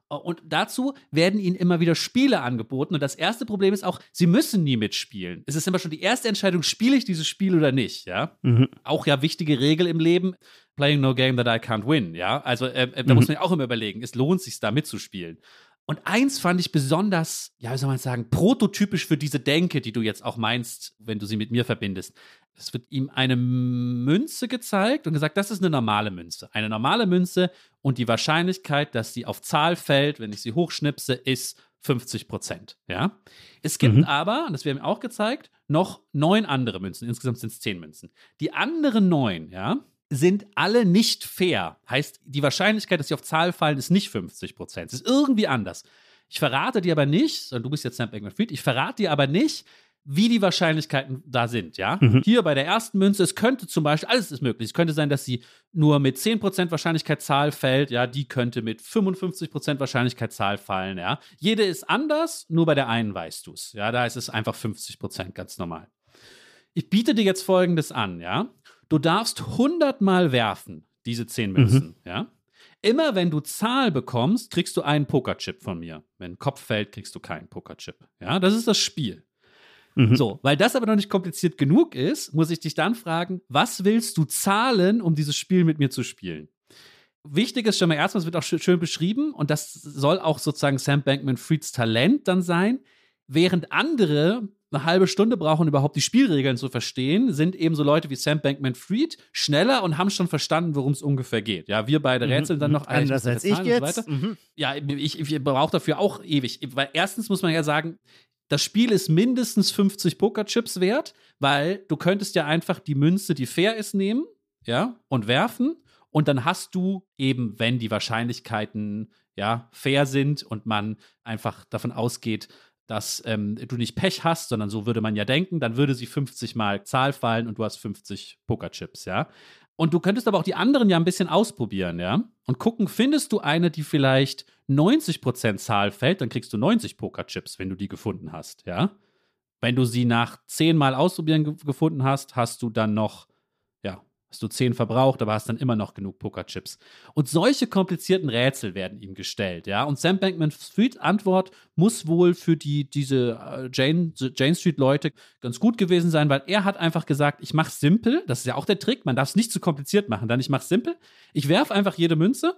B: Und dazu werden ihnen immer wieder Spiele angeboten. Und das erste Problem ist auch, sie müssen nie mitspielen. Es ist immer schon die erste Entscheidung, spiele ich dieses Spiel oder nicht, ja. Mhm. Auch ja wichtige Regel im Leben. Playing no game that I can't win, ja. Also äh, äh da mhm. muss man ja auch immer überlegen, es lohnt sich da mitzuspielen. Und eins fand ich besonders, ja, wie soll man sagen, prototypisch für diese Denke, die du jetzt auch meinst, wenn du sie mit mir verbindest. Es wird ihm eine Münze gezeigt und gesagt, das ist eine normale Münze. Eine normale Münze und die Wahrscheinlichkeit, dass sie auf Zahl fällt, wenn ich sie hochschnipse, ist 50 Prozent. Ja? Es gibt mhm. aber, und das wird ihm auch gezeigt, noch neun andere Münzen. Insgesamt sind es zehn Münzen. Die anderen neun, ja, sind alle nicht fair. Heißt, die Wahrscheinlichkeit, dass sie auf Zahl fallen, ist nicht 50 Prozent. Es ist irgendwie anders. Ich verrate dir aber nicht, du bist jetzt Sam Bankman-Fried, ich verrate dir aber nicht, wie die Wahrscheinlichkeiten da sind, ja. Mhm. Hier bei der ersten Münze, es könnte zum Beispiel, alles ist möglich. Es könnte sein, dass sie nur mit 10% Wahrscheinlichkeitszahl fällt, ja, die könnte mit 55% Wahrscheinlichkeitszahl fallen, ja. Jede ist anders, nur bei der einen weißt du es, ja. Da ist es einfach 50% ganz normal. Ich biete dir jetzt folgendes an, ja. Du darfst 100 Mal werfen, diese 10 Münzen, mhm. ja. Immer wenn du Zahl bekommst, kriegst du einen Pokerchip von mir. Wenn Kopf fällt, kriegst du keinen Pokerchip. Ja, das ist das Spiel. Mhm. So, weil das aber noch nicht kompliziert genug ist, muss ich dich dann fragen, was willst du zahlen, um dieses Spiel mit mir zu spielen? Wichtig ist schon mal erstmal, es wird auch schön beschrieben und das soll auch sozusagen Sam Bankman-Frieds Talent dann sein, während andere eine halbe Stunde brauchen, überhaupt die Spielregeln zu verstehen, sind eben so Leute wie Sam Bankman-Fried schneller und haben schon verstanden, worum es ungefähr geht. Ja, wir beide mhm, rätseln dann mhm. noch.
C: Anders als ich jetzt.
B: So mhm. Ja, ich, ich brauche dafür auch ewig. Weil erstens muss man ja sagen, das Spiel ist mindestens 50 Pokerchips wert, weil du könntest ja einfach die Münze, die fair ist, nehmen, ja, und werfen. Und dann hast du eben, wenn die Wahrscheinlichkeiten ja fair sind und man einfach davon ausgeht, dass ähm, du nicht Pech hast, sondern so würde man ja denken, dann würde sie 50 mal Zahl fallen und du hast 50 Pokerchips, ja. Und du könntest aber auch die anderen ja ein bisschen ausprobieren, ja? Und gucken, findest du eine, die vielleicht 90% Zahl fällt, dann kriegst du 90 Pokerchips, wenn du die gefunden hast, ja? Wenn du sie nach 10 Mal ausprobieren ge gefunden hast, hast du dann noch Hast du zehn verbraucht, aber hast dann immer noch genug Pokerchips. Und solche komplizierten Rätsel werden ihm gestellt, ja. Und Sam Bankman-Fried Antwort muss wohl für die, diese äh, Jane, Jane Street-Leute ganz gut gewesen sein, weil er hat einfach gesagt, ich mach's simpel. Das ist ja auch der Trick. Man darf es nicht zu kompliziert machen. Dann ich mach's simpel. Ich werfe einfach jede Münze.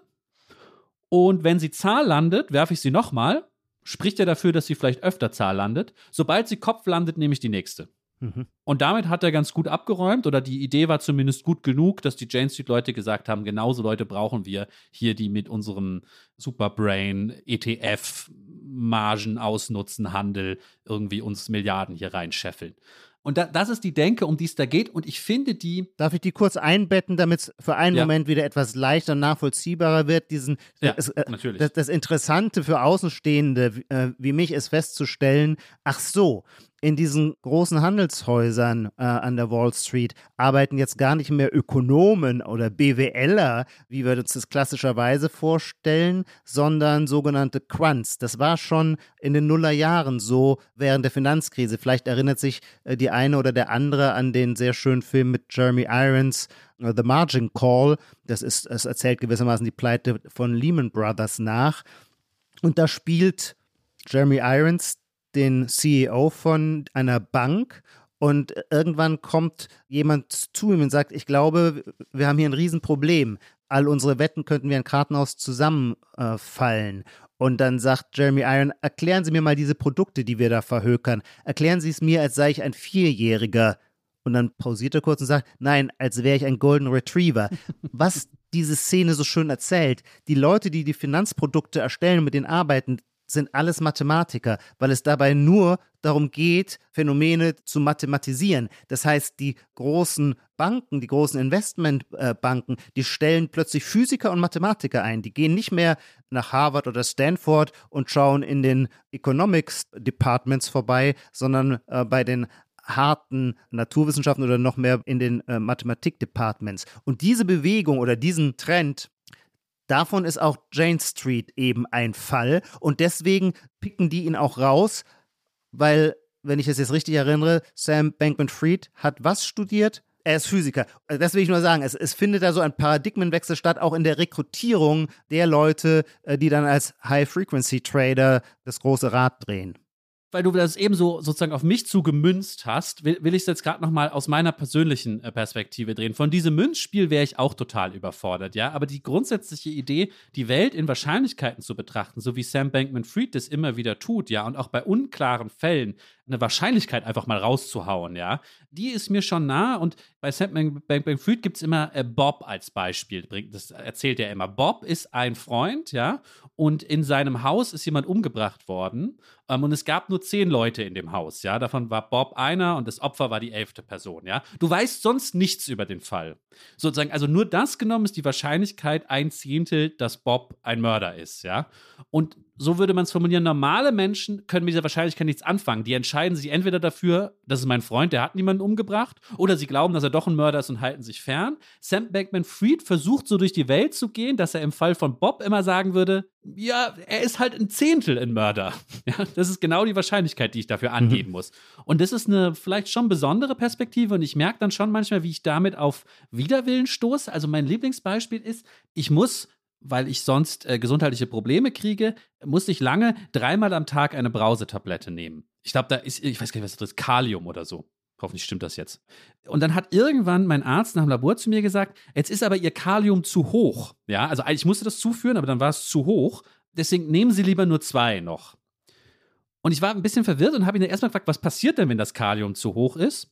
B: Und wenn sie Zahl landet, werfe ich sie nochmal. Spricht ja dafür, dass sie vielleicht öfter Zahl landet. Sobald sie Kopf landet, nehme ich die nächste. Mhm. Und damit hat er ganz gut abgeräumt oder die Idee war zumindest gut genug, dass die Jane Street Leute gesagt haben, genauso Leute brauchen wir hier, die mit unserem Superbrain ETF Margen ausnutzen, Handel irgendwie uns Milliarden hier reinscheffeln. Und da, das ist die Denke, um die es da geht. Und ich finde die.
C: Darf ich die kurz einbetten, damit es für einen ja. Moment wieder etwas leichter und nachvollziehbarer wird? Diesen,
B: ja, das, äh, natürlich.
C: Das, das, Interessante für Außenstehende, äh, wie mich, ist festzustellen: Ach so, in diesen großen Handelshäusern äh, an der Wall Street arbeiten jetzt gar nicht mehr Ökonomen oder BWLer, wie wir uns das klassischerweise vorstellen, sondern sogenannte Quants. Das war schon in den Nullerjahren so während der Finanzkrise. Vielleicht erinnert sich äh, die eine oder der andere an den sehr schönen Film mit Jeremy Irons, uh, The Margin Call. Das ist, es erzählt gewissermaßen die Pleite von Lehman Brothers nach. Und da spielt Jeremy Irons den CEO von einer Bank und irgendwann kommt jemand zu ihm und sagt, ich glaube, wir haben hier ein Riesenproblem. All unsere Wetten könnten wie ein Kartenhaus zusammenfallen. Äh, und dann sagt Jeremy Iron, erklären Sie mir mal diese Produkte, die wir da verhökern. Erklären Sie es mir, als sei ich ein Vierjähriger. Und dann pausiert er kurz und sagt, nein, als wäre ich ein Golden Retriever. Was diese Szene so schön erzählt, die Leute, die die Finanzprodukte erstellen und mit denen arbeiten, sind alles Mathematiker, weil es dabei nur darum geht, Phänomene zu mathematisieren. Das heißt, die großen Banken, die großen Investmentbanken, die stellen plötzlich Physiker und Mathematiker ein. Die gehen nicht mehr nach Harvard oder Stanford und schauen in den Economics Departments vorbei, sondern äh, bei den harten Naturwissenschaften oder noch mehr in den äh, Mathematik-Departments. Und diese Bewegung oder diesen Trend, Davon ist auch Jane Street eben ein Fall und deswegen picken die ihn auch raus, weil, wenn ich es jetzt richtig erinnere, Sam Bankman-Fried hat was studiert? Er ist Physiker. Das will ich nur sagen. Es, es, findet da so ein Paradigmenwechsel statt, auch in der Rekrutierung der Leute, äh, die dann als High-Frequency-Trader das große Rad drehen
B: weil du das eben so sozusagen auf mich zugemünzt hast, will, will ich es jetzt gerade nochmal aus meiner persönlichen äh, Perspektive drehen. Von diesem Münzspiel wäre ich auch total überfordert, ja. Aber die grundsätzliche Idee, die Welt in Wahrscheinlichkeiten zu betrachten, so wie Sam Bankman-Fried das immer wieder tut, ja, und auch bei unklaren Fällen eine Wahrscheinlichkeit einfach mal rauszuhauen, ja, die ist mir schon nah. Und bei Sam Bankman-Fried gibt es immer äh, Bob als Beispiel. Das erzählt er immer. Bob ist ein Freund, ja, und in seinem Haus ist jemand umgebracht worden. Ähm, und es gab nur zehn Leute in dem Haus, ja. Davon war Bob einer und das Opfer war die elfte Person, ja. Du weißt sonst nichts über den Fall. Sozusagen, also nur das genommen ist die Wahrscheinlichkeit ein Zehntel, dass Bob ein Mörder ist, ja. Und so würde man es formulieren, normale Menschen können mit dieser Wahrscheinlichkeit nichts anfangen. Die entscheiden sich entweder dafür, das ist mein Freund, der hat niemanden umgebracht, oder sie glauben, dass er doch ein Mörder ist und halten sich fern. Sam Bankman-Fried versucht so durch die Welt zu gehen, dass er im Fall von Bob immer sagen würde, ja, er ist halt ein Zehntel ein Mörder. Ja, das ist genau die Wahrscheinlichkeit, die ich dafür angeben mhm. muss. Und das ist eine vielleicht schon besondere Perspektive und ich merke dann schon manchmal, wie ich damit auf Widerwillen stoße. Also mein Lieblingsbeispiel ist, ich muss weil ich sonst äh, gesundheitliche Probleme kriege, musste ich lange dreimal am Tag eine Brausetablette nehmen. Ich glaube, da ist, ich weiß gar nicht, was das ist, Kalium oder so. Hoffentlich stimmt das jetzt. Und dann hat irgendwann mein Arzt nach dem Labor zu mir gesagt, jetzt ist aber Ihr Kalium zu hoch. Ja, also eigentlich musste das zuführen, aber dann war es zu hoch. Deswegen nehmen Sie lieber nur zwei noch. Und ich war ein bisschen verwirrt und habe ihn dann erstmal gefragt, was passiert denn, wenn das Kalium zu hoch ist?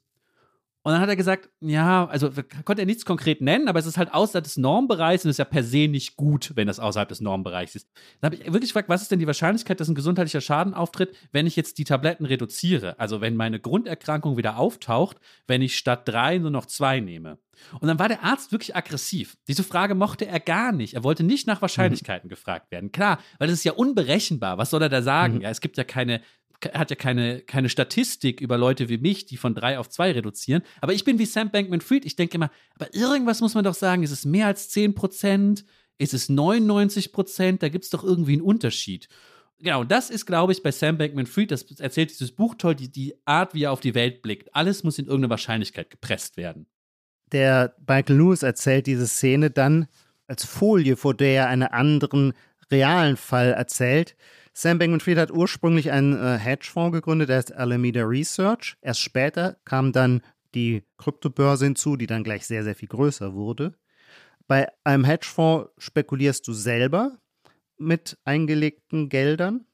B: Und dann hat er gesagt, ja, also konnte er nichts konkret nennen, aber es ist halt außerhalb des Normbereichs und ist ja per se nicht gut, wenn das außerhalb des Normbereichs ist. Dann habe ich wirklich gefragt, was ist denn die Wahrscheinlichkeit, dass ein gesundheitlicher Schaden auftritt, wenn ich jetzt die Tabletten reduziere? Also wenn meine Grunderkrankung wieder auftaucht, wenn ich statt drei nur noch zwei nehme. Und dann war der Arzt wirklich aggressiv. Diese Frage mochte er gar nicht. Er wollte nicht nach Wahrscheinlichkeiten mhm. gefragt werden. Klar, weil das ist ja unberechenbar. Was soll er da sagen? Mhm. Ja, es gibt ja keine hat ja keine, keine Statistik über Leute wie mich, die von drei auf zwei reduzieren. Aber ich bin wie Sam Bankman Fried. Ich denke immer, aber irgendwas muss man doch sagen. Ist es mehr als 10 Prozent? Ist es 99 Prozent? Da gibt es doch irgendwie einen Unterschied. Genau, das ist, glaube ich, bei Sam Bankman Fried, das erzählt dieses Buch toll, die, die Art, wie er auf die Welt blickt. Alles muss in irgendeine Wahrscheinlichkeit gepresst werden.
C: Der Michael Lewis erzählt diese Szene dann als Folie, vor der er einen anderen realen Fall erzählt. Sam Bankman-Fried hat ursprünglich einen äh, Hedgefonds gegründet, der heißt Alameda Research. Erst später kam dann die Kryptobörse hinzu, die dann gleich sehr, sehr viel größer wurde. Bei einem Hedgefonds spekulierst du selber mit eingelegten Geldern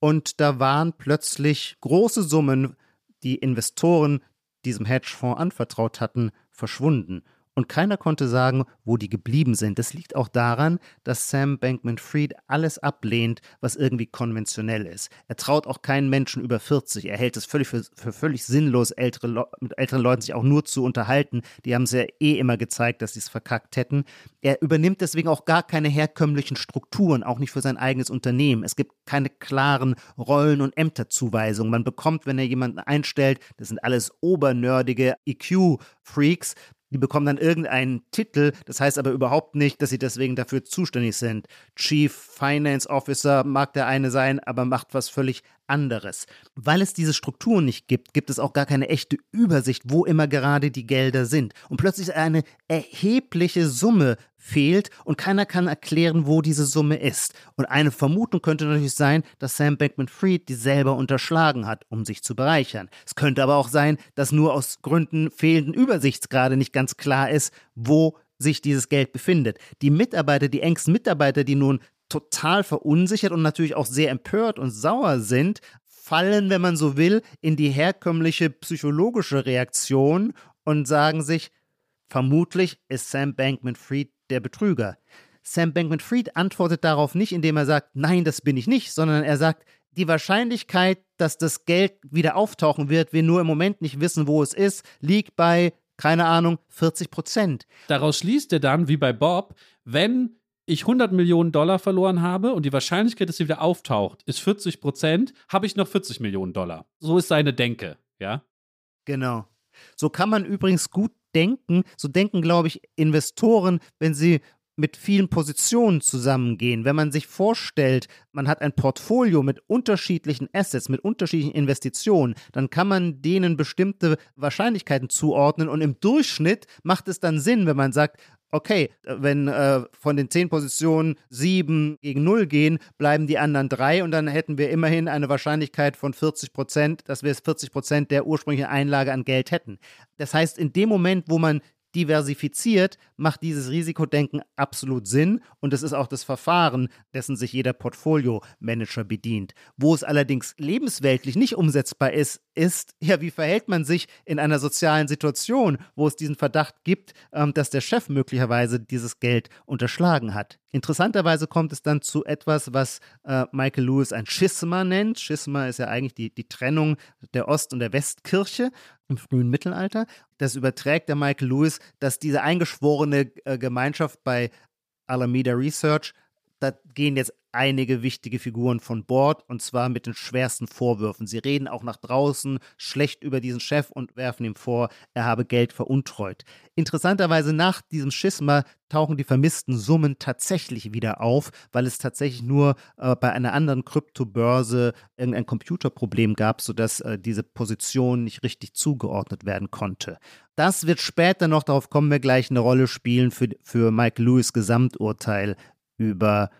C: und da waren plötzlich große Summen, die Investoren diesem Hedgefonds anvertraut hatten, verschwunden und keiner konnte sagen, wo die geblieben sind. Das liegt auch daran, dass Sam Bankman-Fried alles ablehnt, was irgendwie konventionell ist. Er traut auch keinen Menschen über 40. Er hält es völlig für, für völlig sinnlos, ältere mit älteren Leuten sich auch nur zu unterhalten. Die haben es ja eh immer gezeigt, dass sie es verkackt hätten. Er übernimmt deswegen auch gar keine herkömmlichen Strukturen, auch nicht für sein eigenes Unternehmen. Es gibt keine klaren Rollen- und Ämterzuweisungen. Man bekommt, wenn er jemanden einstellt, das sind alles obernördige EQ-Freaks, die bekommen dann irgendeinen Titel, das heißt aber überhaupt nicht, dass sie deswegen dafür zuständig sind. Chief Finance Officer mag der eine sein, aber macht was völlig anderes. Weil es diese Strukturen nicht gibt, gibt es auch gar keine echte Übersicht, wo immer gerade die Gelder sind. Und plötzlich eine erhebliche Summe fehlt und keiner kann erklären, wo diese Summe ist. Und eine Vermutung könnte natürlich sein, dass Sam Bankman-Fried die selber unterschlagen hat, um sich zu bereichern. Es könnte aber auch sein, dass nur aus Gründen fehlenden Übersichts gerade nicht ganz klar ist, wo sich dieses Geld befindet. Die Mitarbeiter, die engsten Mitarbeiter, die nun total verunsichert und natürlich auch sehr empört und sauer sind, fallen, wenn man so will, in die herkömmliche psychologische Reaktion und sagen sich, vermutlich ist Sam Bankman-Fried der Betrüger. Sam Bankman-Fried antwortet darauf nicht, indem er sagt, nein, das bin ich nicht, sondern er sagt, die Wahrscheinlichkeit, dass das Geld wieder auftauchen wird, wir nur im Moment nicht wissen, wo es ist, liegt bei, keine Ahnung, 40 Prozent.
B: Daraus schließt er dann, wie bei Bob, wenn ich 100 Millionen Dollar verloren habe und die Wahrscheinlichkeit, dass sie wieder auftaucht, ist 40 Prozent, habe ich noch 40 Millionen Dollar. So ist seine Denke, ja?
C: Genau. So kann man übrigens gut denken. So denken, glaube ich, Investoren, wenn sie mit vielen Positionen zusammengehen. Wenn man sich vorstellt, man hat ein Portfolio mit unterschiedlichen Assets, mit unterschiedlichen Investitionen, dann kann man denen bestimmte Wahrscheinlichkeiten zuordnen und im Durchschnitt macht es dann Sinn, wenn man sagt, okay, wenn äh, von den zehn Positionen sieben gegen null gehen, bleiben die anderen drei und dann hätten wir immerhin eine Wahrscheinlichkeit von 40 Prozent, dass wir 40 Prozent der ursprünglichen Einlage an Geld hätten. Das heißt, in dem Moment, wo man diversifiziert, macht dieses Risikodenken absolut Sinn und es ist auch das Verfahren, dessen sich jeder Portfolio-Manager bedient. Wo es allerdings lebensweltlich nicht umsetzbar ist, ist, ja, wie verhält man sich in einer sozialen Situation, wo es diesen Verdacht gibt, ähm, dass der Chef möglicherweise dieses Geld unterschlagen hat. Interessanterweise kommt es dann zu etwas, was äh, Michael Lewis ein Schisma nennt. Schisma ist ja eigentlich die, die Trennung der Ost- und der Westkirche im frühen Mittelalter. Das überträgt der Michael Lewis, dass diese eingeschworene äh, Gemeinschaft bei Alameda Research da gehen jetzt einige wichtige Figuren von Bord und zwar mit den schwersten Vorwürfen. Sie reden auch nach draußen schlecht über diesen Chef und werfen ihm vor, er habe Geld veruntreut. Interessanterweise nach diesem Schisma tauchen die vermissten Summen tatsächlich wieder auf, weil es tatsächlich nur äh, bei einer anderen Kryptobörse irgendein Computerproblem gab, sodass äh, diese Position nicht richtig zugeordnet werden konnte. Das wird später noch, darauf kommen wir gleich, eine Rolle spielen für, für Mike Lewis Gesamturteil über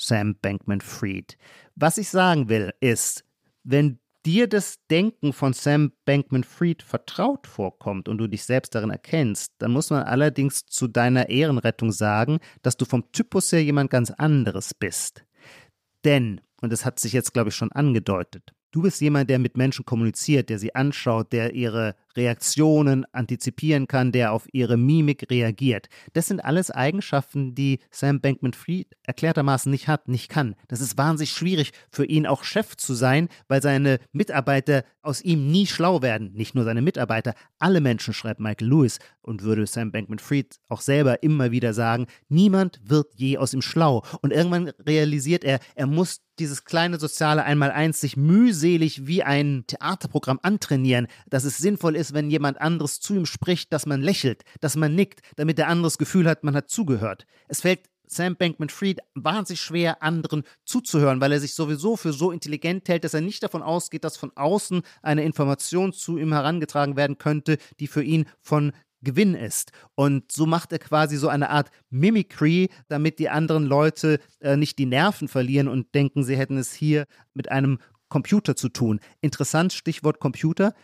C: Sam Bankman Fried. Was ich sagen will, ist, wenn dir das Denken von Sam Bankman Fried vertraut vorkommt und du dich selbst darin erkennst, dann muss man allerdings zu deiner Ehrenrettung sagen, dass du vom Typus her jemand ganz anderes bist. Denn, und das hat sich jetzt, glaube ich, schon angedeutet, du bist jemand, der mit Menschen kommuniziert, der sie anschaut, der ihre Reaktionen antizipieren kann, der auf ihre Mimik reagiert. Das sind alles Eigenschaften, die Sam Bankman-Fried erklärtermaßen nicht hat, nicht kann. Das ist wahnsinnig schwierig für ihn auch Chef zu sein, weil seine Mitarbeiter aus ihm nie schlau werden. Nicht nur seine Mitarbeiter, alle Menschen, schreibt Michael Lewis und würde Sam Bankman-Fried auch selber immer wieder sagen, niemand wird je aus ihm schlau. Und irgendwann realisiert er, er muss dieses kleine soziale Einmaleins sich mühselig wie ein Theaterprogramm antrainieren, dass es sinnvoll ist, wenn jemand anderes zu ihm spricht, dass man lächelt, dass man nickt, damit der andere das Gefühl hat, man hat zugehört. Es fällt Sam Bankman-Fried wahnsinnig schwer, anderen zuzuhören, weil er sich sowieso für so intelligent hält, dass er nicht davon ausgeht, dass von außen eine Information zu ihm herangetragen werden könnte, die für ihn von Gewinn ist. Und so macht er quasi so eine Art Mimicry, damit die anderen Leute äh, nicht die Nerven verlieren und denken, sie hätten es hier mit einem Computer zu tun. Interessant, Stichwort Computer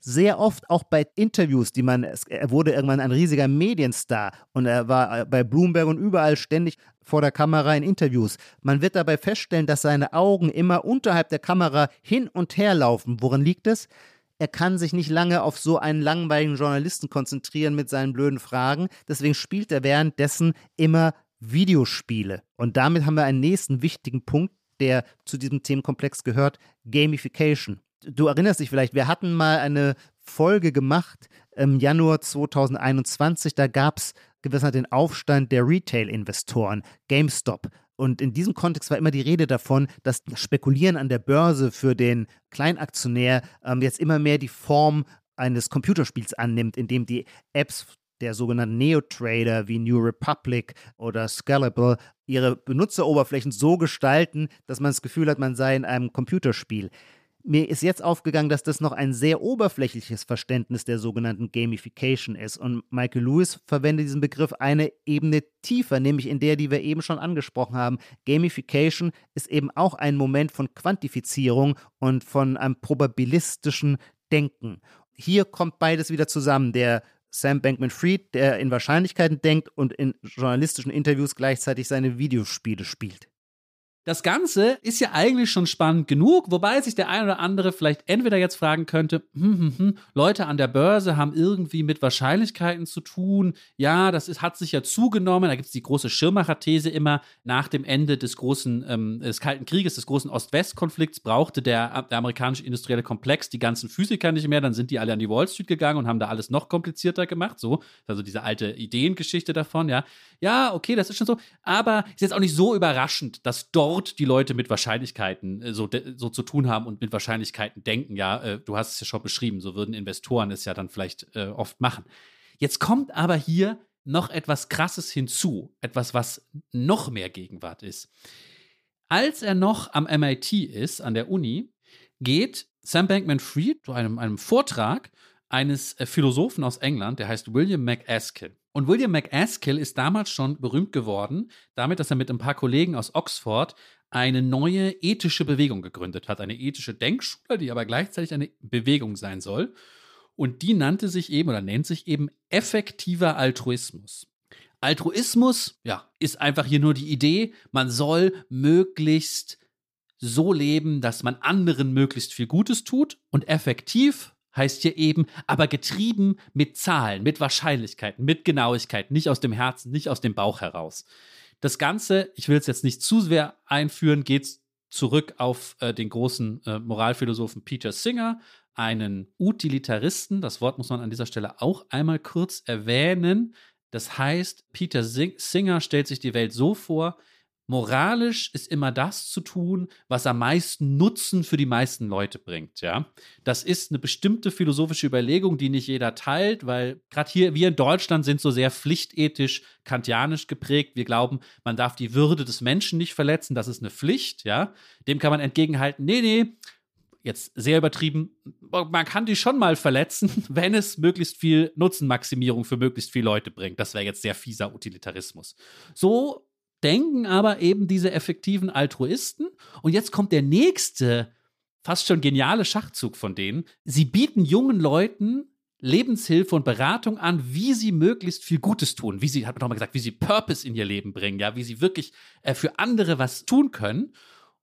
C: sehr oft auch bei Interviews, die man, er wurde irgendwann ein riesiger Medienstar und er war äh, bei Bloomberg und überall ständig vor der Kamera in Interviews. Man wird dabei feststellen, dass seine Augen immer unterhalb der Kamera hin und her laufen. Woran liegt es? Er kann sich nicht lange auf so einen langweiligen Journalisten konzentrieren mit seinen blöden Fragen. Deswegen spielt er währenddessen immer Videospiele. Und damit haben wir einen nächsten wichtigen Punkt, der zu diesem Themenkomplex gehört, Gamification du erinnerst dich vielleicht, wir hatten mal eine Folge gemacht im Januar 2021, da gab es gewissermaßen den Aufstand der Retail-Investoren, GameStop. Und in diesem Kontext war immer die Rede davon, dass das Spekulieren an der Börse für den Kleinaktionär ähm, jetzt immer mehr die Form eines Computerspiels annimmt, in dem die Apps der sogenannten Neo-Trader wie New Republic oder Scalable ihre Benutzeroberflächen so gestalten, dass man das Gefühl hat, man sei in einem Computerspiel mir ist jetzt aufgegangen, dass das noch ein sehr oberflächliches Verständnis der sogenannten Gamification ist. Und Michael Lewis verwendet diesen Begriff eine Ebene tiefer, nämlich in der, die wir eben schon angesprochen haben. Gamification ist eben auch ein Moment von Quantifizierung und von einem probabilistischen Denken. Hier kommt beides wieder zusammen. Der Sam Bankman-Fried, der in Wahrscheinlichkeiten denkt und in journalistischen Interviews gleichzeitig seine Videospiele spielt.
B: Das Ganze ist ja eigentlich schon spannend genug, wobei sich der ein oder andere vielleicht entweder jetzt fragen könnte, hm, hm, hm, Leute an der Börse haben irgendwie mit Wahrscheinlichkeiten zu tun. Ja, das ist, hat sich ja zugenommen. Da gibt es die große Schirmacher-These immer. Nach dem Ende des großen, ähm, des Kalten Krieges, des großen Ost-West-Konflikts brauchte der, der amerikanische industrielle Komplex die ganzen Physiker nicht mehr. Dann sind die alle an die Wall Street gegangen und haben da alles noch komplizierter gemacht. So, also diese alte Ideengeschichte davon, ja. Ja, okay, das ist schon so. Aber ist jetzt auch nicht so überraschend, dass dort dort die Leute mit Wahrscheinlichkeiten äh, so, so zu tun haben und mit Wahrscheinlichkeiten denken. Ja, äh, du hast es ja schon beschrieben, so würden Investoren es ja dann vielleicht äh, oft machen. Jetzt kommt aber hier noch etwas Krasses hinzu, etwas, was noch mehr Gegenwart ist. Als er noch am MIT ist, an der Uni, geht Sam Bankman-Fried zu einem, einem Vortrag eines äh, Philosophen aus England, der heißt William MacAskill. Und William MacAskill ist damals schon berühmt geworden, damit, dass er mit ein paar Kollegen aus Oxford eine neue ethische Bewegung gegründet hat. Eine ethische Denkschule, die aber gleichzeitig eine Bewegung sein soll. Und die nannte sich eben oder nennt sich eben effektiver Altruismus. Altruismus, ja, ist einfach hier nur die Idee, man soll möglichst so leben, dass man anderen möglichst viel Gutes tut und effektiv heißt hier eben, aber getrieben mit Zahlen, mit Wahrscheinlichkeiten, mit Genauigkeit, nicht aus dem Herzen, nicht aus dem Bauch heraus. Das Ganze, ich will es jetzt nicht zu sehr einführen, geht zurück auf äh, den großen äh, Moralphilosophen Peter Singer, einen Utilitaristen. Das Wort muss man an dieser Stelle auch einmal kurz erwähnen. Das heißt, Peter Singer stellt sich die Welt so vor, moralisch ist immer das zu tun, was am meisten Nutzen für die meisten Leute bringt, ja. Das ist eine bestimmte philosophische Überlegung, die nicht jeder teilt, weil gerade hier, wir in Deutschland sind so sehr pflichtethisch, kantianisch geprägt. Wir glauben, man darf die Würde des Menschen nicht verletzen, das ist eine Pflicht, ja. Dem kann man entgegenhalten, nee, nee, jetzt sehr übertrieben, man kann die schon mal verletzen, wenn es möglichst viel Nutzenmaximierung für möglichst viele Leute bringt. Das wäre jetzt sehr fieser Utilitarismus. So denken aber eben diese effektiven Altruisten. Und jetzt kommt der nächste, fast schon geniale Schachzug von denen. Sie bieten jungen Leuten Lebenshilfe und Beratung an, wie sie möglichst viel Gutes tun, wie sie, hat man nochmal gesagt, wie sie Purpose in ihr Leben bringen, ja, wie sie wirklich äh, für andere was tun können.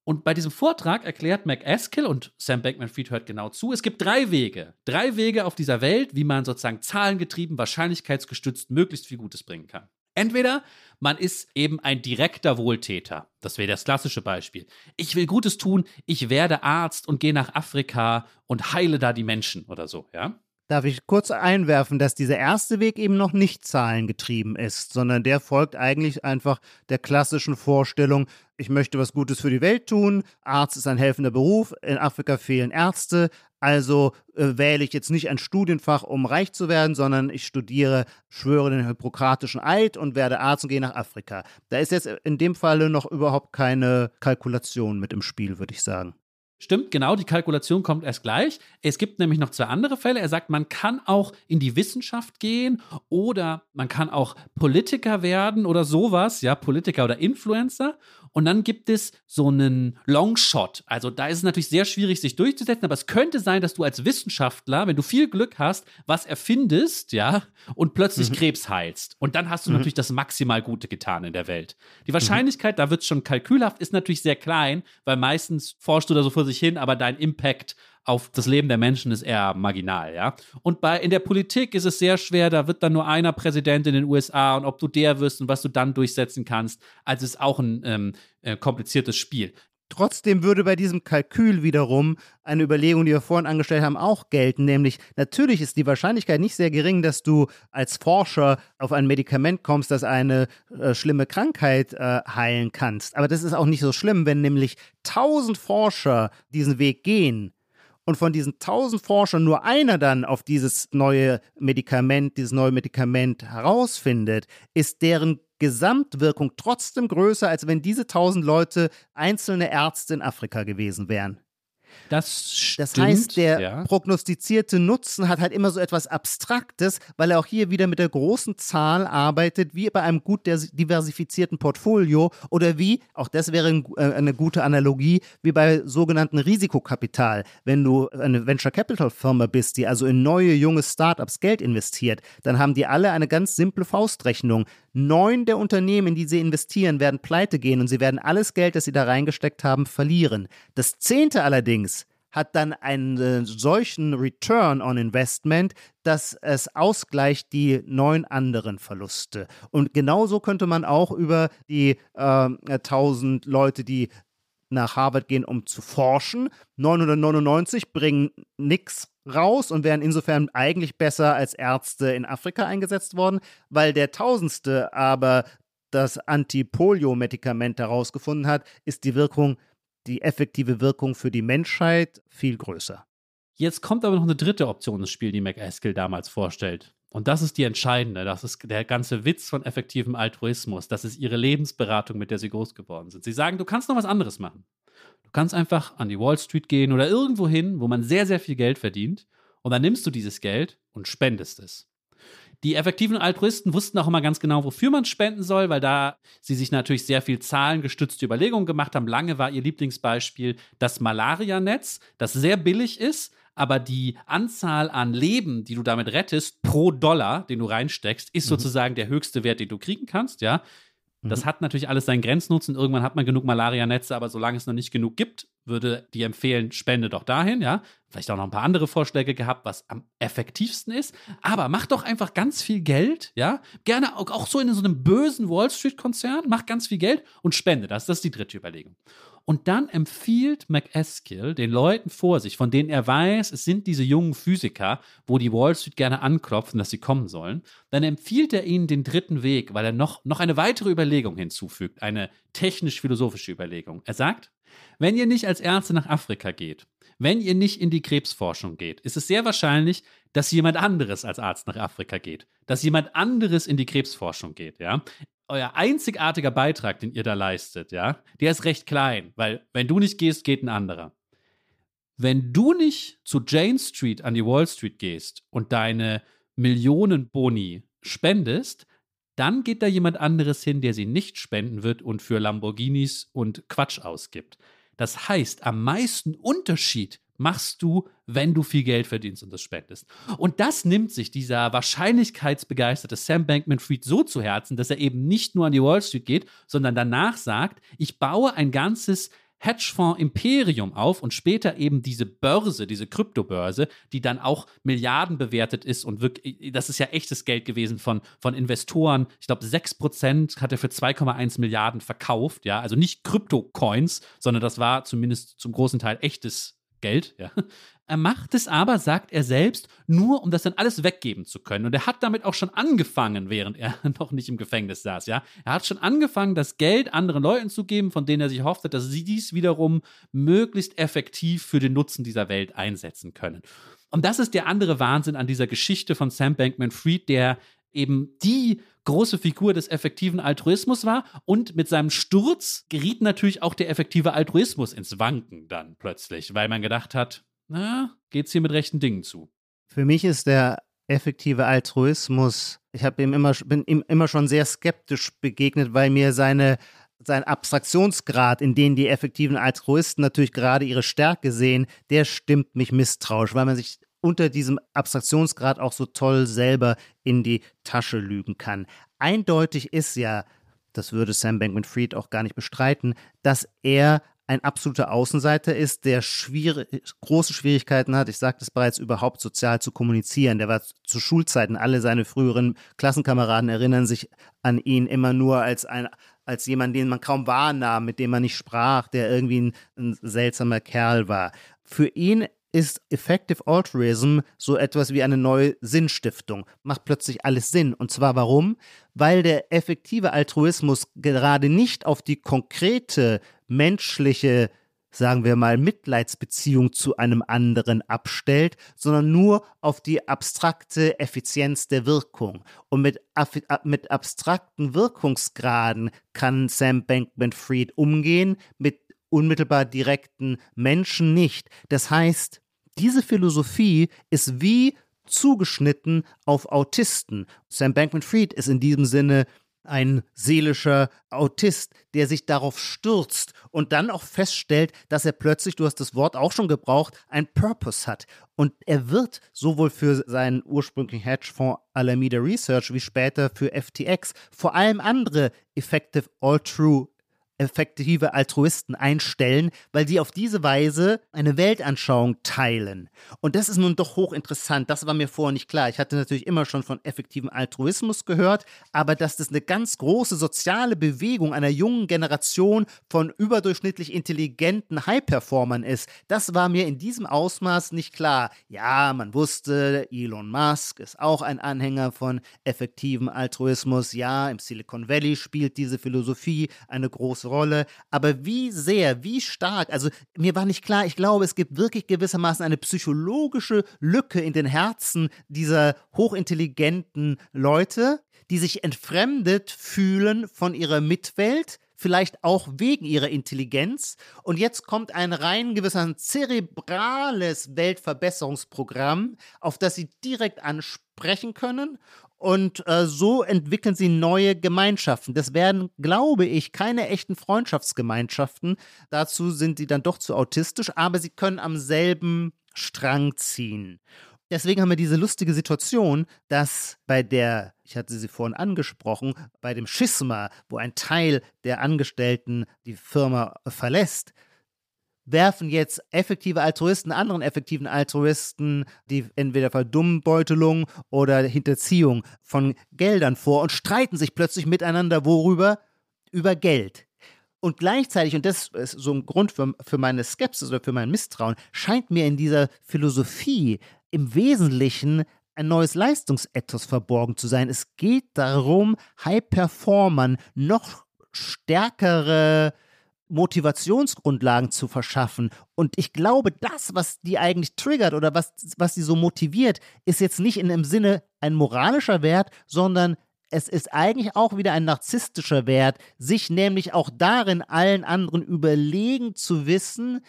B: Und bei diesem Vortrag erklärt McAskill und Sam Bankman-Fried hört genau zu, es gibt drei Wege. Drei Wege auf dieser Welt, wie man sozusagen zahlengetrieben, wahrscheinlichkeitsgestützt möglichst viel Gutes bringen kann. Entweder man ist eben ein direkter Wohltäter. Das wäre das klassische Beispiel. Ich will Gutes tun, ich werde Arzt und gehe nach Afrika und heile da die Menschen oder so, ja?
C: Darf ich kurz einwerfen, dass dieser erste Weg eben noch nicht zahlengetrieben ist, sondern der folgt eigentlich einfach der klassischen Vorstellung, ich möchte was Gutes für die Welt tun, Arzt ist ein helfender Beruf, in Afrika fehlen Ärzte, also äh, wähle ich jetzt nicht ein Studienfach, um reich zu werden, sondern ich studiere, schwöre den hippokratischen Eid und werde Arzt und gehe nach Afrika. Da ist jetzt in dem Falle noch überhaupt keine Kalkulation mit im Spiel, würde ich sagen.
B: Stimmt, genau, die Kalkulation kommt erst gleich. Es gibt nämlich noch zwei andere Fälle. Er sagt, man kann auch in die Wissenschaft gehen oder man kann auch Politiker werden oder sowas, ja, Politiker oder Influencer. Und dann gibt es so einen Longshot. Also da ist es natürlich sehr schwierig, sich durchzusetzen, aber es könnte sein, dass du als Wissenschaftler, wenn du viel Glück hast, was erfindest, ja, und plötzlich mhm. Krebs heilst. Und dann hast du mhm. natürlich das maximal Gute getan in der Welt. Die mhm. Wahrscheinlichkeit, mhm. da wird es schon kalkülhaft, ist natürlich sehr klein, weil meistens forschst du da so vor sich hin, aber dein Impact auf das Leben der Menschen ist eher marginal, ja. Und bei in der Politik ist es sehr schwer, da wird dann nur einer Präsident in den USA und ob du der wirst und was du dann durchsetzen kannst, also ist auch ein ähm, äh, kompliziertes Spiel.
C: Trotzdem würde bei diesem Kalkül wiederum eine Überlegung, die wir vorhin angestellt haben, auch gelten, nämlich natürlich ist die Wahrscheinlichkeit nicht sehr gering, dass du als Forscher auf ein Medikament kommst, das eine äh, schlimme Krankheit äh, heilen kannst. Aber das ist auch nicht so schlimm, wenn nämlich tausend Forscher diesen Weg gehen und von diesen tausend Forschern nur einer dann auf dieses neue Medikament, dieses neue Medikament herausfindet, ist deren Gesamtwirkung trotzdem größer, als wenn diese tausend Leute einzelne Ärzte in Afrika gewesen wären.
B: Das, stimmt,
C: das heißt, der ja. prognostizierte Nutzen hat halt immer so etwas Abstraktes, weil er auch hier wieder mit der großen Zahl arbeitet, wie bei einem gut diversifizierten Portfolio oder wie, auch das wäre äh, eine gute Analogie, wie bei sogenannten Risikokapital. Wenn du eine Venture Capital Firma bist, die also in neue, junge Startups Geld investiert, dann haben die alle eine ganz simple Faustrechnung. Neun der Unternehmen, in die sie investieren, werden pleite gehen und sie werden alles Geld, das sie da reingesteckt haben, verlieren. Das zehnte allerdings hat dann einen äh, solchen Return on Investment, dass es ausgleicht die neun anderen Verluste. Und genauso könnte man auch über die äh, 1000 Leute, die nach Harvard gehen, um zu forschen. 999 bringen nichts raus und wären insofern eigentlich besser als Ärzte in Afrika eingesetzt worden, weil der Tausendste aber das Antipolio-Medikament herausgefunden hat, ist die Wirkung die effektive Wirkung für die Menschheit viel größer.
B: Jetzt kommt aber noch eine dritte Option ins Spiel, die McAskill damals vorstellt. Und das ist die entscheidende. Das ist der ganze Witz von effektivem Altruismus. Das ist ihre Lebensberatung, mit der sie groß geworden sind. Sie sagen, du kannst noch was anderes machen. Du kannst einfach an die Wall Street gehen oder irgendwo hin, wo man sehr, sehr viel Geld verdient. Und dann nimmst du dieses Geld und spendest es. Die effektiven Altruisten wussten auch immer ganz genau, wofür man spenden soll, weil da sie sich natürlich sehr viel zahlengestützte Überlegungen gemacht haben. Lange war ihr Lieblingsbeispiel das Malarianetz, das sehr billig ist, aber die Anzahl an Leben, die du damit rettest, pro Dollar, den du reinsteckst, ist mhm. sozusagen der höchste Wert, den du kriegen kannst, ja. Das mhm. hat natürlich alles seinen Grenznutzen. Irgendwann hat man genug Malarianetze, aber solange es noch nicht genug gibt, würde die empfehlen, spende doch dahin, ja. Vielleicht auch noch ein paar andere Vorschläge gehabt, was am effektivsten ist. Aber mach doch einfach ganz viel Geld, ja. Gerne auch, so in so einem bösen Wall Street-Konzern, mach ganz viel Geld und spende das. Das ist die dritte Überlegung. Und dann empfiehlt McEskill den Leuten vor sich, von denen er weiß, es sind diese jungen Physiker, wo die Wall Street gerne anklopfen, dass sie kommen sollen, dann empfiehlt er ihnen den dritten Weg, weil er noch, noch eine weitere Überlegung hinzufügt, eine technisch-philosophische Überlegung. Er sagt, wenn ihr nicht als Ärzte nach Afrika geht, wenn ihr nicht in die Krebsforschung geht, ist es sehr wahrscheinlich, dass jemand anderes als Arzt nach Afrika geht, dass jemand anderes in die Krebsforschung geht, ja euer einzigartiger Beitrag, den ihr da leistet, ja, der ist recht klein, weil wenn du nicht gehst, geht ein anderer. Wenn du nicht zu Jane Street an die Wall Street gehst und deine Millionen Boni spendest, dann geht da jemand anderes hin, der sie nicht spenden wird und für Lamborghinis und Quatsch ausgibt. Das heißt, am meisten Unterschied machst du, wenn du viel Geld verdienst und das spendest. Und das nimmt sich dieser wahrscheinlichkeitsbegeisterte Sam Bankman-Fried so zu Herzen, dass er eben nicht nur an die Wall Street geht, sondern danach sagt, ich baue ein ganzes Hedgefonds-Imperium auf und später eben diese Börse, diese Kryptobörse, die dann auch Milliarden bewertet ist und wirklich, das ist ja echtes Geld gewesen von, von Investoren. Ich glaube, 6% hat er für 2,1 Milliarden verkauft, ja, also nicht Krypto-Coins, sondern das war zumindest zum großen Teil echtes Geld, ja. Er macht es aber, sagt er selbst, nur um das dann alles weggeben zu können. Und er hat damit auch schon angefangen, während er noch nicht im Gefängnis saß, ja. Er hat schon angefangen, das Geld anderen Leuten zu geben, von denen er sich hoffte, dass sie dies wiederum möglichst effektiv für den Nutzen dieser Welt einsetzen können. Und das ist der andere Wahnsinn an dieser Geschichte von Sam Bankman Fried, der eben die große Figur des effektiven Altruismus war. Und mit seinem Sturz geriet natürlich auch der effektive Altruismus ins Wanken dann plötzlich, weil man gedacht hat, na, geht's hier mit rechten Dingen zu.
C: Für mich ist der effektive Altruismus, ich habe ihm immer, bin ihm immer schon sehr skeptisch begegnet, weil mir seine sein Abstraktionsgrad, in den die effektiven Altruisten natürlich gerade ihre Stärke sehen, der stimmt mich misstrauisch, weil man sich unter diesem Abstraktionsgrad auch so toll selber in die Tasche lügen kann. Eindeutig ist ja, das würde Sam Bankman Fried auch gar nicht bestreiten, dass er ein absoluter Außenseiter ist, der schwierig, große Schwierigkeiten hat, ich sagte es bereits, überhaupt sozial zu kommunizieren. Der war zu Schulzeiten, alle seine früheren Klassenkameraden erinnern sich an ihn immer nur als ein als jemand, den man kaum wahrnahm, mit dem man nicht sprach, der irgendwie ein, ein seltsamer Kerl war. Für ihn ist Effective Altruism so etwas wie eine neue Sinnstiftung. Macht plötzlich alles Sinn. Und zwar warum? Weil der effektive Altruismus gerade nicht auf die konkrete menschliche sagen wir mal, Mitleidsbeziehung zu einem anderen abstellt, sondern nur auf die abstrakte Effizienz der Wirkung. Und mit, mit abstrakten Wirkungsgraden kann Sam Bankman-Fried umgehen, mit unmittelbar direkten Menschen nicht. Das heißt, diese Philosophie ist wie zugeschnitten auf Autisten. Sam Bankman-Fried ist in diesem Sinne ein seelischer Autist, der sich darauf stürzt und dann auch feststellt, dass er plötzlich, du hast das Wort auch schon gebraucht, ein Purpose hat. Und er wird sowohl für seinen ursprünglichen Hedgefonds Alameda Research wie später für FTX vor allem andere Effective All-True effektive Altruisten einstellen, weil sie auf diese Weise eine Weltanschauung teilen. Und das ist nun doch hochinteressant. Das war mir vorher nicht klar. Ich hatte natürlich immer schon von effektivem Altruismus gehört, aber dass das eine ganz große soziale Bewegung einer jungen Generation von überdurchschnittlich intelligenten High-Performern ist, das war mir in diesem Ausmaß nicht klar. Ja, man wusste, Elon Musk ist auch ein Anhänger von effektivem Altruismus. Ja, im Silicon Valley spielt diese Philosophie eine große Rolle, aber wie sehr, wie stark, also mir war nicht klar, ich glaube, es gibt wirklich gewissermaßen eine psychologische Lücke in den Herzen dieser hochintelligenten Leute, die sich entfremdet fühlen von ihrer Mitwelt, vielleicht auch wegen ihrer Intelligenz. Und jetzt kommt ein rein gewisser zerebrales Weltverbesserungsprogramm, auf das sie direkt ansprechen können und äh, so entwickeln sie neue Gemeinschaften. Das werden, glaube ich, keine echten Freundschaftsgemeinschaften. Dazu sind sie dann doch zu autistisch, aber sie können am selben Strang ziehen. Deswegen haben wir diese lustige Situation, dass bei der, ich hatte sie vorhin angesprochen, bei dem Schisma, wo ein Teil der Angestellten die Firma verlässt, werfen jetzt effektive Altruisten anderen effektiven Altruisten die entweder Verdummbeutelung oder Hinterziehung von Geldern vor und streiten sich plötzlich miteinander worüber? Über Geld. Und gleichzeitig, und das ist so ein Grund für, für meine Skepsis oder für mein Misstrauen, scheint mir in dieser Philosophie im Wesentlichen ein neues Leistungsethos verborgen zu sein. Es geht darum, High-Performern noch stärkere Motivationsgrundlagen zu verschaffen. Und ich glaube, das, was die eigentlich triggert oder was, was sie so motiviert, ist jetzt nicht in dem Sinne ein moralischer Wert, sondern es ist eigentlich auch wieder ein narzisstischer Wert, sich nämlich auch darin allen anderen überlegen zu wissen,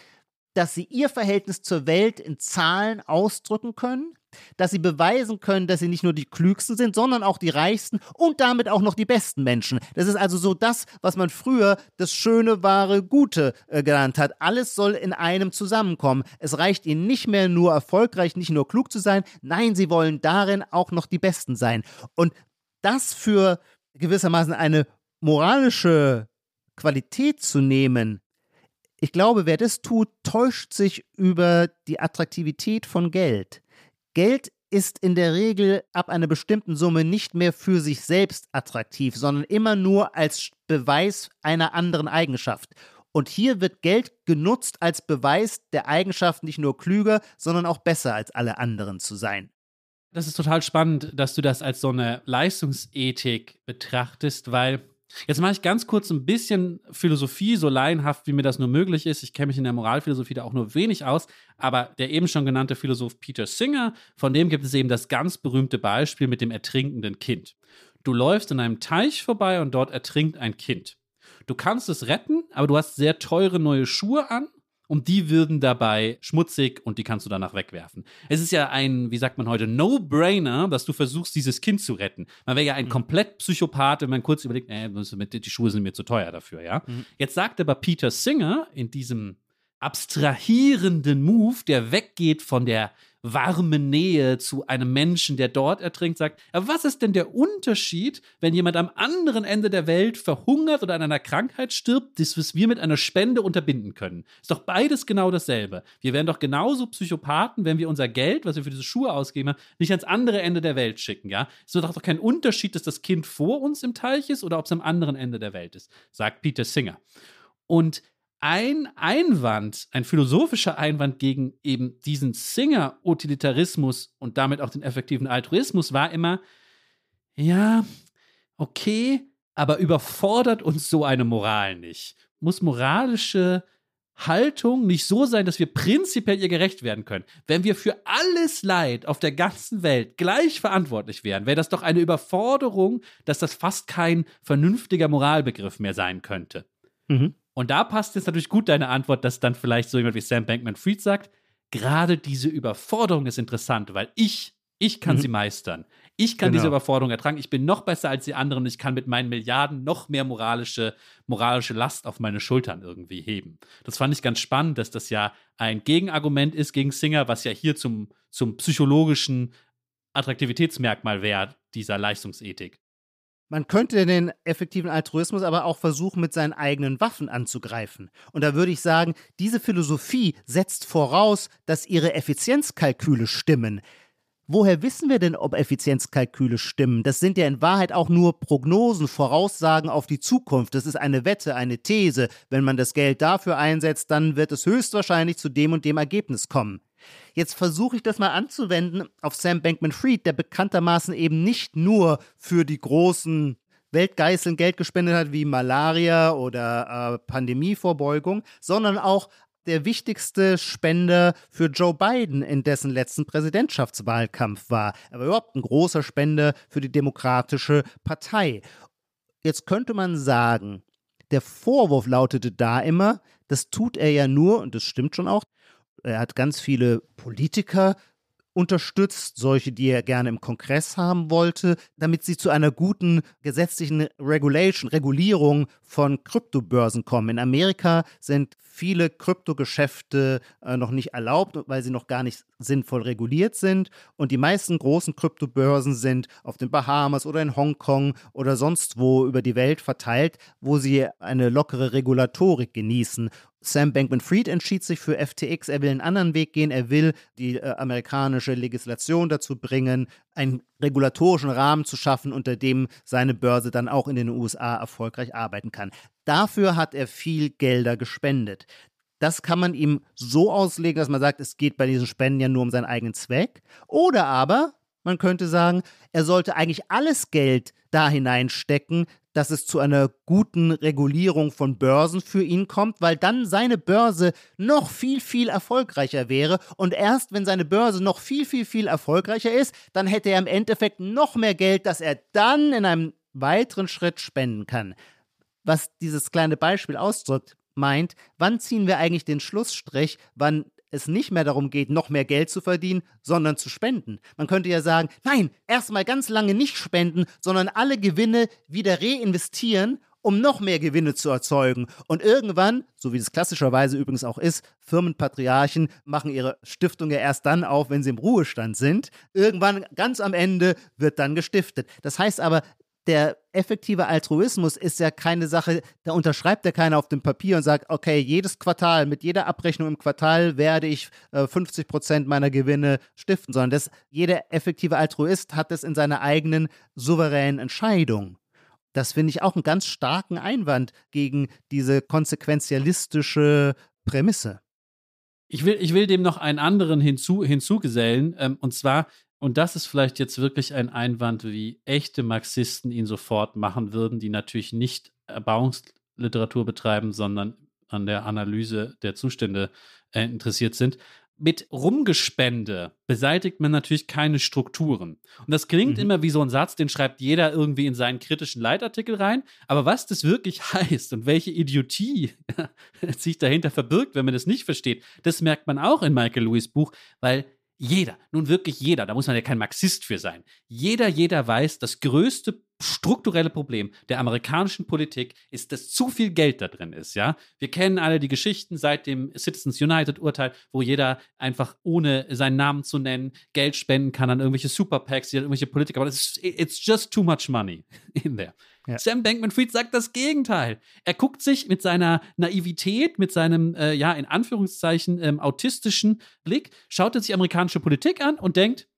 C: dass sie ihr Verhältnis zur Welt in Zahlen ausdrücken können, dass sie beweisen können, dass sie nicht nur die klügsten sind, sondern auch die reichsten und damit auch noch die besten Menschen. Das ist also so das, was man früher das schöne, wahre, gute äh, genannt hat. Alles soll in einem zusammenkommen. Es reicht ihnen nicht mehr nur erfolgreich, nicht nur klug zu sein, nein, sie wollen darin auch noch die Besten sein. Und das für gewissermaßen eine moralische Qualität zu nehmen, ich glaube, wer das tut, täuscht sich über die Attraktivität von Geld. Geld ist in der Regel ab einer bestimmten Summe nicht mehr für sich selbst attraktiv, sondern immer nur als Beweis einer anderen Eigenschaft. Und hier wird Geld genutzt als Beweis der Eigenschaft, nicht nur klüger, sondern auch besser als alle anderen zu sein.
B: Das ist total spannend, dass du das als so eine Leistungsethik betrachtest, weil Jetzt mache ich ganz kurz ein bisschen Philosophie, so laienhaft, wie mir das nur möglich ist. Ich kenne mich in der Moralphilosophie da auch nur wenig aus, aber der eben schon genannte Philosoph Peter Singer, von dem gibt es eben das ganz berühmte Beispiel mit dem ertrinkenden Kind. Du läufst in einem Teich vorbei und dort ertrinkt ein Kind. Du kannst es retten, aber du hast sehr teure neue Schuhe an und die würden dabei schmutzig und die kannst du danach wegwerfen. Es ist ja ein, wie sagt man heute, No-Brainer, dass du versuchst, dieses Kind zu retten. Man wäre ja ein mhm. komplett Psychopath, wenn man kurz überlegt, äh, die Schuhe sind mir zu teuer dafür, ja. Mhm. Jetzt sagt aber Peter Singer in diesem abstrahierenden Move, der weggeht von der warme Nähe zu einem Menschen, der dort ertrinkt, sagt, aber was ist denn der Unterschied, wenn jemand am anderen Ende der Welt verhungert oder an einer Krankheit stirbt, das was wir mit einer Spende unterbinden können? Ist doch beides genau dasselbe. Wir wären doch genauso Psychopathen, wenn wir unser Geld, was wir für diese Schuhe ausgeben, nicht ans andere Ende der Welt schicken, ja? Es ist doch kein Unterschied, dass das Kind vor uns im Teich ist oder ob es am anderen Ende der Welt ist, sagt Peter Singer. Und ein Einwand, ein philosophischer Einwand gegen eben diesen Singer-Utilitarismus und damit auch den effektiven Altruismus war immer, ja, okay, aber überfordert uns so eine Moral nicht. Muss moralische Haltung nicht so sein, dass wir prinzipiell ihr gerecht werden können. Wenn wir für alles Leid auf der ganzen Welt gleich verantwortlich wären, wäre das doch eine Überforderung, dass das fast kein vernünftiger Moralbegriff mehr sein könnte. Mhm. Und da passt jetzt natürlich gut deine Antwort, dass dann vielleicht so jemand wie Sam Bankman-Fried sagt, gerade diese Überforderung ist interessant, weil ich, ich kann mhm. sie meistern. Ich kann genau. diese Überforderung ertragen. Ich bin noch besser als die anderen und ich kann mit meinen Milliarden noch mehr moralische, moralische Last auf meine Schultern irgendwie heben. Das fand ich ganz spannend, dass das ja ein Gegenargument ist gegen Singer, was ja hier zum, zum psychologischen Attraktivitätsmerkmal wäre, dieser Leistungsethik.
C: Man könnte den effektiven Altruismus aber auch versuchen, mit seinen eigenen Waffen anzugreifen. Und da würde ich sagen, diese Philosophie setzt voraus, dass ihre Effizienzkalküle stimmen. Woher wissen wir denn, ob Effizienzkalküle stimmen? Das sind ja in Wahrheit auch nur Prognosen, Voraussagen auf die Zukunft. Das ist eine Wette, eine These. Wenn man das Geld dafür einsetzt, dann wird es höchstwahrscheinlich zu dem und dem Ergebnis kommen. Jetzt versuche ich das mal anzuwenden auf Sam Bankman-Fried, der bekanntermaßen eben nicht nur für die großen Weltgeißeln Geld gespendet hat, wie Malaria oder äh, Pandemievorbeugung, sondern auch der wichtigste Spender für Joe Biden in dessen letzten Präsidentschaftswahlkampf war. Er war überhaupt ein großer Spender für die Demokratische Partei. Jetzt könnte man sagen, der Vorwurf lautete da immer, das tut er ja nur, und das stimmt schon auch, er hat ganz viele Politiker unterstützt, solche, die er gerne im Kongress haben wollte, damit sie zu einer guten gesetzlichen Regulation, Regulierung von Kryptobörsen kommen. In Amerika sind viele Kryptogeschäfte äh, noch nicht erlaubt, weil sie noch gar nicht sinnvoll reguliert sind. Und die meisten großen Kryptobörsen sind auf den Bahamas oder in Hongkong oder sonst wo über die Welt verteilt, wo sie eine lockere Regulatorik genießen Sam Bankman-Fried entschied sich für FTX. Er will einen anderen Weg gehen. Er will die äh, amerikanische Legislation dazu bringen, einen regulatorischen Rahmen zu schaffen, unter dem seine Börse dann auch in den USA erfolgreich arbeiten kann. Dafür hat er viel Gelder gespendet. Das kann man ihm so auslegen, dass man sagt, es geht bei diesen Spenden ja nur um seinen eigenen Zweck. Oder aber man könnte sagen, er sollte eigentlich alles Geld da hineinstecken, dass es zu einer guten Regulierung von Börsen für ihn kommt, weil dann seine Börse noch viel, viel erfolgreicher wäre. Und erst wenn seine Börse noch viel, viel, viel erfolgreicher ist, dann hätte er im Endeffekt noch mehr Geld, das er dann in einem weiteren Schritt spenden kann. Was dieses kleine Beispiel ausdrückt, meint, wann ziehen wir eigentlich den Schlussstrich, wann es nicht mehr darum geht, noch mehr Geld zu verdienen, sondern zu spenden. Man könnte ja sagen, nein, erstmal ganz lange nicht spenden, sondern alle Gewinne wieder reinvestieren, um noch mehr Gewinne zu erzeugen. Und irgendwann, so wie es klassischerweise übrigens auch ist, Firmenpatriarchen machen ihre Stiftung ja erst dann auf, wenn sie im Ruhestand sind. Irgendwann, ganz am Ende, wird dann gestiftet. Das heißt aber, der effektive Altruismus ist ja keine Sache, da unterschreibt ja keiner auf dem Papier und sagt, okay, jedes Quartal, mit jeder Abrechnung im Quartal werde ich äh, 50 Prozent meiner Gewinne stiften, sondern das, jeder effektive Altruist hat das in seiner eigenen souveränen Entscheidung. Das finde ich auch einen ganz starken Einwand gegen diese konsequenzialistische Prämisse.
B: Ich will, ich will dem noch einen anderen hinzu, hinzugesellen, ähm, und zwar und das ist vielleicht jetzt wirklich ein Einwand, wie echte Marxisten ihn sofort machen würden, die natürlich nicht Erbauungsliteratur betreiben, sondern an der Analyse der Zustände äh, interessiert sind. Mit Rumgespende beseitigt man natürlich keine Strukturen. Und das klingt mhm. immer wie so ein Satz, den schreibt jeder irgendwie in seinen kritischen Leitartikel rein. Aber was das wirklich heißt und welche Idiotie sich dahinter verbirgt, wenn man das nicht versteht, das merkt man auch in Michael Lewis Buch, weil jeder, nun wirklich jeder, da muss man ja kein Marxist für sein. Jeder, jeder weiß, das größte strukturelle Problem der amerikanischen Politik ist, dass zu viel Geld da drin ist, ja. Wir kennen alle die Geschichten seit dem Citizens United Urteil, wo jeder einfach ohne seinen Namen zu nennen Geld spenden kann an irgendwelche Superpacks, die irgendwelche Politiker, aber it's, it's just too much money in there. Ja. Sam Bankman-Fried sagt das Gegenteil. Er guckt sich mit seiner Naivität, mit seinem, äh, ja, in Anführungszeichen, ähm, autistischen Blick, schaut er sich amerikanische Politik an und denkt,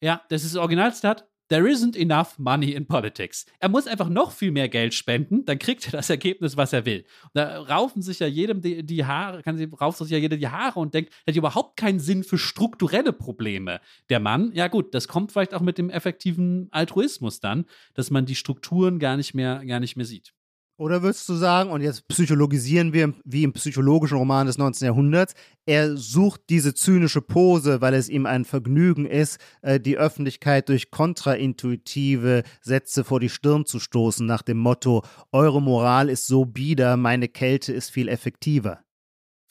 B: ja, das ist das Originalstat, There isn't enough money in politics. Er muss einfach noch viel mehr Geld spenden, dann kriegt er das Ergebnis, was er will. Da raufen sich ja jedem die, die Haare, kann sie, rauft sich ja jeder die Haare und denkt, er hat überhaupt keinen Sinn für strukturelle Probleme. Der Mann, ja gut, das kommt vielleicht auch mit dem effektiven Altruismus dann, dass man die Strukturen gar nicht mehr, gar nicht mehr sieht.
C: Oder würdest du sagen, und jetzt psychologisieren wir wie im psychologischen Roman des 19. Jahrhunderts, er sucht diese zynische Pose, weil es ihm ein Vergnügen ist, äh, die Öffentlichkeit durch kontraintuitive Sätze vor die Stirn zu stoßen, nach dem Motto, eure Moral ist so bieder, meine Kälte ist viel effektiver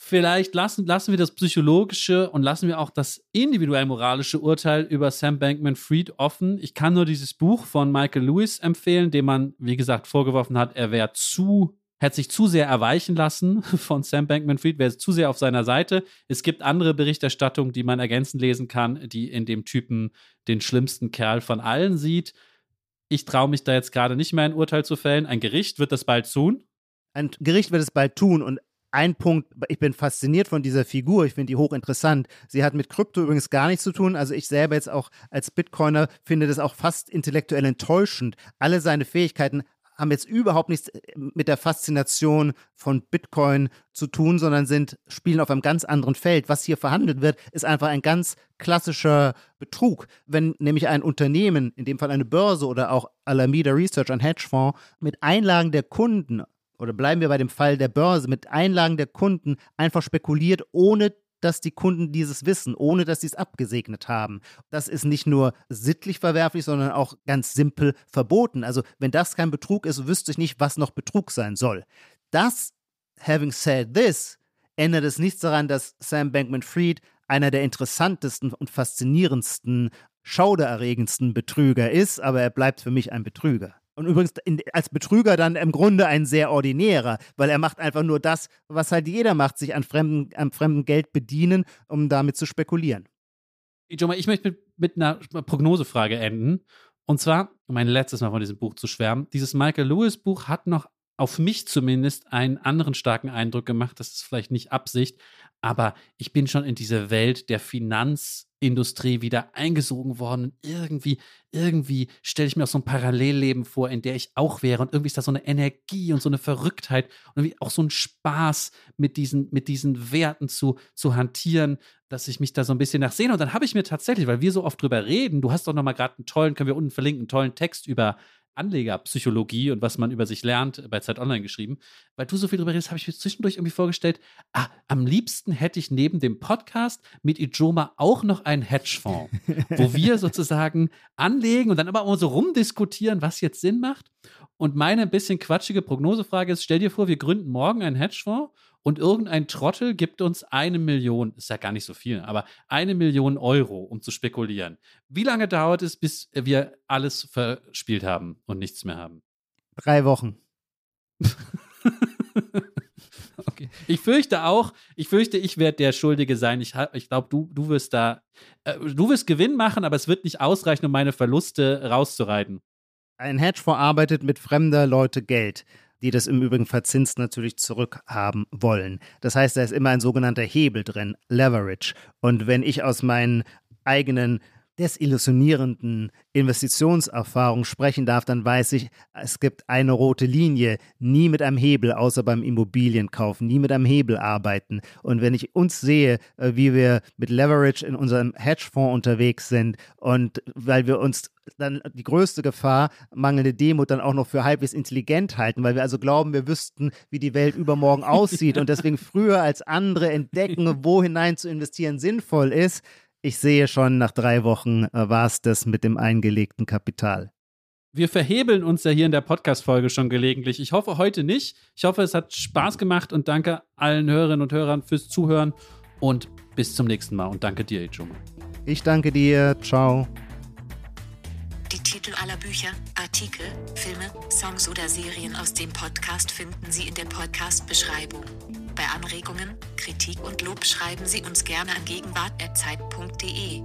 B: vielleicht lassen, lassen wir das psychologische und lassen wir auch das individuell moralische Urteil über Sam Bankman Fried offen. Ich kann nur dieses Buch von Michael Lewis empfehlen, dem man, wie gesagt, vorgeworfen hat, er wäre zu hätte sich zu sehr erweichen lassen von Sam Bankman Fried, wäre zu sehr auf seiner Seite. Es gibt andere Berichterstattungen, die man ergänzend lesen kann, die in dem Typen den schlimmsten Kerl von allen sieht. Ich traue mich da jetzt gerade nicht mehr ein Urteil zu fällen. Ein Gericht wird das bald tun.
C: Ein Gericht wird es bald tun und ein Punkt, ich bin fasziniert von dieser Figur, ich finde die hochinteressant. Sie hat mit Krypto übrigens gar nichts zu tun. Also ich selber jetzt auch als Bitcoiner finde das auch fast intellektuell enttäuschend. Alle seine Fähigkeiten haben jetzt überhaupt nichts äh, mit der Faszination von Bitcoin zu tun, sondern sind, spielen auf einem ganz anderen Feld. Was hier verhandelt wird, ist einfach ein ganz klassischer Betrug. Wenn nämlich ein Unternehmen, in dem Fall eine Börse oder auch Alameda Research, ein Hedgefonds, mit Einlagen der Kunden oder bleiben wir bei dem Fall der Börse, mit Einlagen der Kunden einfach spekuliert, ohne dass die Kunden dieses wissen, ohne dass sie es abgesegnet haben. Das ist nicht nur sittlich verwerflich, sondern auch ganz simpel verboten. Also wenn das kein Betrug ist, wüsste ich nicht, was noch Betrug sein soll. Das, having said this, ändert es nichts daran, dass Sam Bankman-Fried einer der interessantesten und faszinierendsten, schaudererregendsten Betrüger ist, aber er bleibt für mich ein Betrüger. Und übrigens in, als Betrüger dann im Grunde ein sehr ordinärer, weil er macht einfach nur das, was halt jeder macht, sich an fremden, an fremdem Geld bedienen, um damit zu spekulieren.
B: Ich möchte mit, mit einer Prognosefrage enden. Und zwar, um mein letztes Mal von diesem Buch zu schwärmen, dieses Michael Lewis Buch hat noch auf mich zumindest einen anderen starken Eindruck gemacht. Das ist vielleicht nicht Absicht, aber ich bin schon in diese Welt der Finanzindustrie wieder eingesogen worden. Und irgendwie, irgendwie stelle ich mir auch so ein Parallelleben vor, in der ich auch wäre. Und irgendwie ist da so eine Energie und so eine Verrücktheit und irgendwie auch so ein Spaß, mit diesen, mit diesen Werten zu, zu hantieren, dass ich mich da so ein bisschen nachsehne. Und dann habe ich mir tatsächlich, weil wir so oft drüber reden, du hast doch noch mal gerade einen tollen, können wir unten verlinken, einen tollen Text über Anlegerpsychologie und was man über sich lernt bei Zeit Online geschrieben. Weil du so viel drüber redest, habe ich mir zwischendurch irgendwie vorgestellt, ah, am liebsten hätte ich neben dem Podcast mit Ijoma auch noch einen Hedgefonds, wo wir sozusagen anlegen und dann aber auch so rumdiskutieren, was jetzt Sinn macht. Und meine ein bisschen quatschige Prognosefrage ist, stell dir vor, wir gründen morgen einen Hedgefonds und irgendein Trottel gibt uns eine Million, ist ja gar nicht so viel, aber eine Million Euro, um zu spekulieren. Wie lange dauert es, bis wir alles verspielt haben und nichts mehr haben?
C: Drei Wochen.
B: okay. Ich fürchte auch, ich fürchte, ich werde der Schuldige sein. Ich, ich glaube, du, du wirst da, äh, du wirst Gewinn machen, aber es wird nicht ausreichen, um meine Verluste rauszureiten.
C: Ein Hedgefonds arbeitet mit fremder Leute Geld die das im Übrigen verzinst natürlich zurückhaben wollen. Das heißt, da ist immer ein sogenannter Hebel drin, Leverage. Und wenn ich aus meinen eigenen desillusionierenden Investitionserfahrung sprechen darf, dann weiß ich, es gibt eine rote Linie. Nie mit einem Hebel, außer beim Immobilienkauf, nie mit einem Hebel arbeiten. Und wenn ich uns sehe, äh, wie wir mit Leverage in unserem Hedgefonds unterwegs sind und weil wir uns dann die größte Gefahr, mangelnde Demut, dann auch noch für halbwegs intelligent halten, weil wir also glauben, wir wüssten, wie die Welt übermorgen aussieht und deswegen früher als andere entdecken, wo hinein zu investieren sinnvoll ist, ich sehe schon, nach drei Wochen äh, war es das mit dem eingelegten Kapital.
B: Wir verhebeln uns ja hier in der Podcast-Folge schon gelegentlich. Ich hoffe heute nicht. Ich hoffe, es hat Spaß gemacht und danke allen Hörerinnen und Hörern fürs Zuhören und bis zum nächsten Mal. Und danke dir, Ijoma.
C: Ich danke dir. Ciao.
A: Die Titel aller Bücher, Artikel, Filme, Songs oder Serien aus dem Podcast finden Sie in der Podcast-Beschreibung. Bei Anregungen, Kritik und Lob schreiben Sie uns gerne an gegenwart.zeit.de.